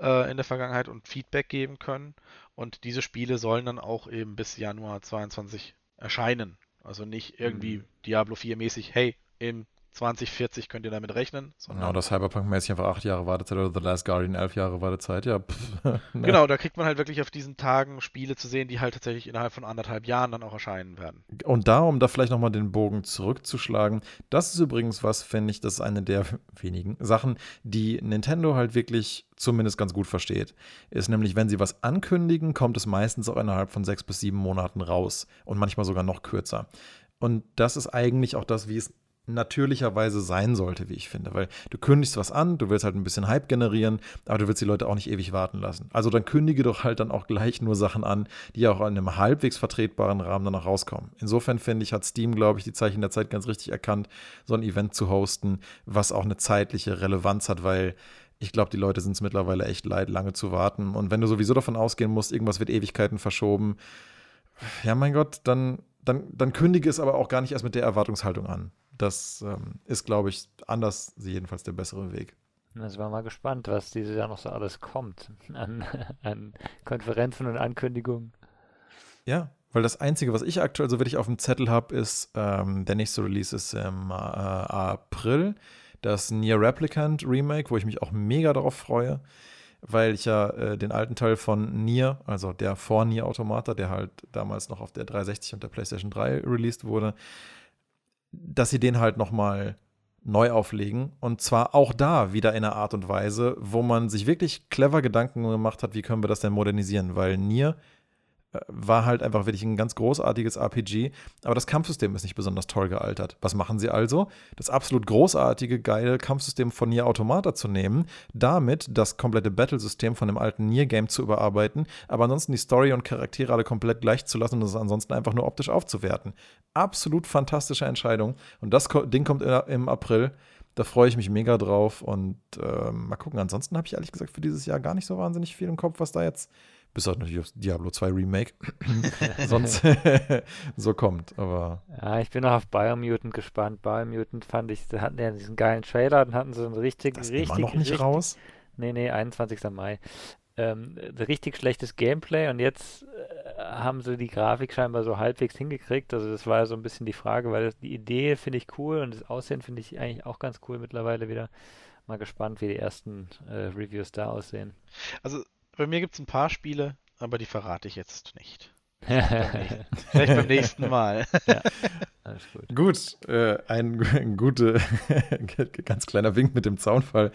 äh, in der Vergangenheit und Feedback geben können. Und diese Spiele sollen dann auch eben bis Januar 22 erscheinen. Also nicht irgendwie mhm. Diablo 4 mäßig, hey, im 2040 könnt ihr damit rechnen. Genau, das Cyberpunk-mäßig einfach acht Jahre Wartezeit oder The Last Guardian elf Jahre Wartezeit, ja. Pff, [LAUGHS] ne. Genau, da kriegt man halt wirklich auf diesen Tagen Spiele zu sehen, die halt tatsächlich innerhalb von anderthalb Jahren dann auch erscheinen werden. Und da, um da vielleicht nochmal den Bogen zurückzuschlagen, das ist übrigens was, finde ich, das ist eine der wenigen Sachen, die Nintendo halt wirklich zumindest ganz gut versteht. Ist nämlich, wenn sie was ankündigen, kommt es meistens auch innerhalb von sechs bis sieben Monaten raus und manchmal sogar noch kürzer. Und das ist eigentlich auch das, wie es natürlicherweise sein sollte, wie ich finde. Weil du kündigst was an, du willst halt ein bisschen Hype generieren, aber du willst die Leute auch nicht ewig warten lassen. Also dann kündige doch halt dann auch gleich nur Sachen an, die auch in einem halbwegs vertretbaren Rahmen danach rauskommen. Insofern finde ich, hat Steam, glaube ich, die Zeichen der Zeit ganz richtig erkannt, so ein Event zu hosten, was auch eine zeitliche Relevanz hat, weil ich glaube, die Leute sind es mittlerweile echt leid, lange zu warten. Und wenn du sowieso davon ausgehen musst, irgendwas wird Ewigkeiten verschoben, ja, mein Gott, dann, dann, dann kündige es aber auch gar nicht erst mit der Erwartungshaltung an. Das ähm, ist, glaube ich, anders jedenfalls der bessere Weg. Also war mal gespannt, was dieses Jahr noch so alles kommt an, an Konferenzen und Ankündigungen. Ja, weil das Einzige, was ich aktuell so wirklich auf dem Zettel habe, ist, ähm, der nächste Release ist im äh, April, das Near Replicant Remake, wo ich mich auch mega darauf freue, weil ich ja äh, den alten Teil von Nier, also der vor Nier Automata, der halt damals noch auf der 360 und der PlayStation 3 released wurde, dass sie den halt nochmal neu auflegen. Und zwar auch da wieder in einer Art und Weise, wo man sich wirklich clever Gedanken gemacht hat, wie können wir das denn modernisieren? Weil Nier war halt einfach wirklich ein ganz großartiges RPG, aber das Kampfsystem ist nicht besonders toll gealtert. Was machen sie also? Das absolut großartige, geile Kampfsystem von Nier Automata zu nehmen, damit das komplette Battlesystem von dem alten Nier-Game zu überarbeiten, aber ansonsten die Story und Charaktere alle komplett gleich zu lassen und es ansonsten einfach nur optisch aufzuwerten. Absolut fantastische Entscheidung. Und das Ding kommt im April. Da freue ich mich mega drauf und äh, mal gucken. Ansonsten habe ich ehrlich gesagt für dieses Jahr gar nicht so wahnsinnig viel im Kopf, was da jetzt bis halt natürlich auf Diablo 2 Remake, [LAUGHS] sonst [LAUGHS] so kommt. Aber ja, ich bin noch auf Biomutant gespannt. Biomutant fand ich, da hatten ja diesen geilen Trailer, dann hatten sie einen richtig, das richtig, immer noch nicht richtig, raus. Nee, nee, 21. Mai. Ähm, richtig schlechtes Gameplay und jetzt äh, haben sie die Grafik scheinbar so halbwegs hingekriegt. Also das war ja so ein bisschen die Frage, weil das, die Idee finde ich cool und das Aussehen finde ich eigentlich auch ganz cool mittlerweile wieder. Mal gespannt, wie die ersten äh, Reviews da aussehen. Also bei mir gibt es ein paar Spiele, aber die verrate ich jetzt nicht. [LAUGHS] Vielleicht beim nächsten Mal. Ja, alles gut. Gut, äh, ein, ein guter, [LAUGHS] ganz kleiner Wink mit dem Zaunfall.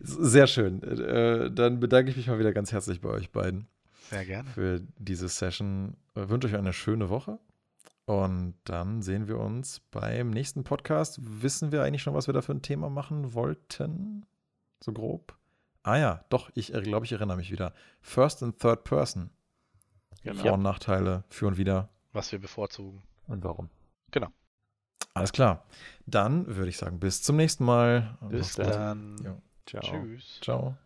Sehr schön. Äh, dann bedanke ich mich mal wieder ganz herzlich bei euch beiden. Sehr gerne. Für diese Session. Ich äh, wünsche euch eine schöne Woche. Und dann sehen wir uns beim nächsten Podcast. Wissen wir eigentlich schon, was wir da für ein Thema machen wollten? So grob? Ah ja, doch, ich äh, glaube, ich erinnere mich wieder. First and Third Person. Genau. Vor- und Nachteile, für und wieder. Was wir bevorzugen. Und warum. Genau. Alles klar. Dann würde ich sagen, bis zum nächsten Mal. Bis dann. Ja. Ciao. Tschüss. Ciao.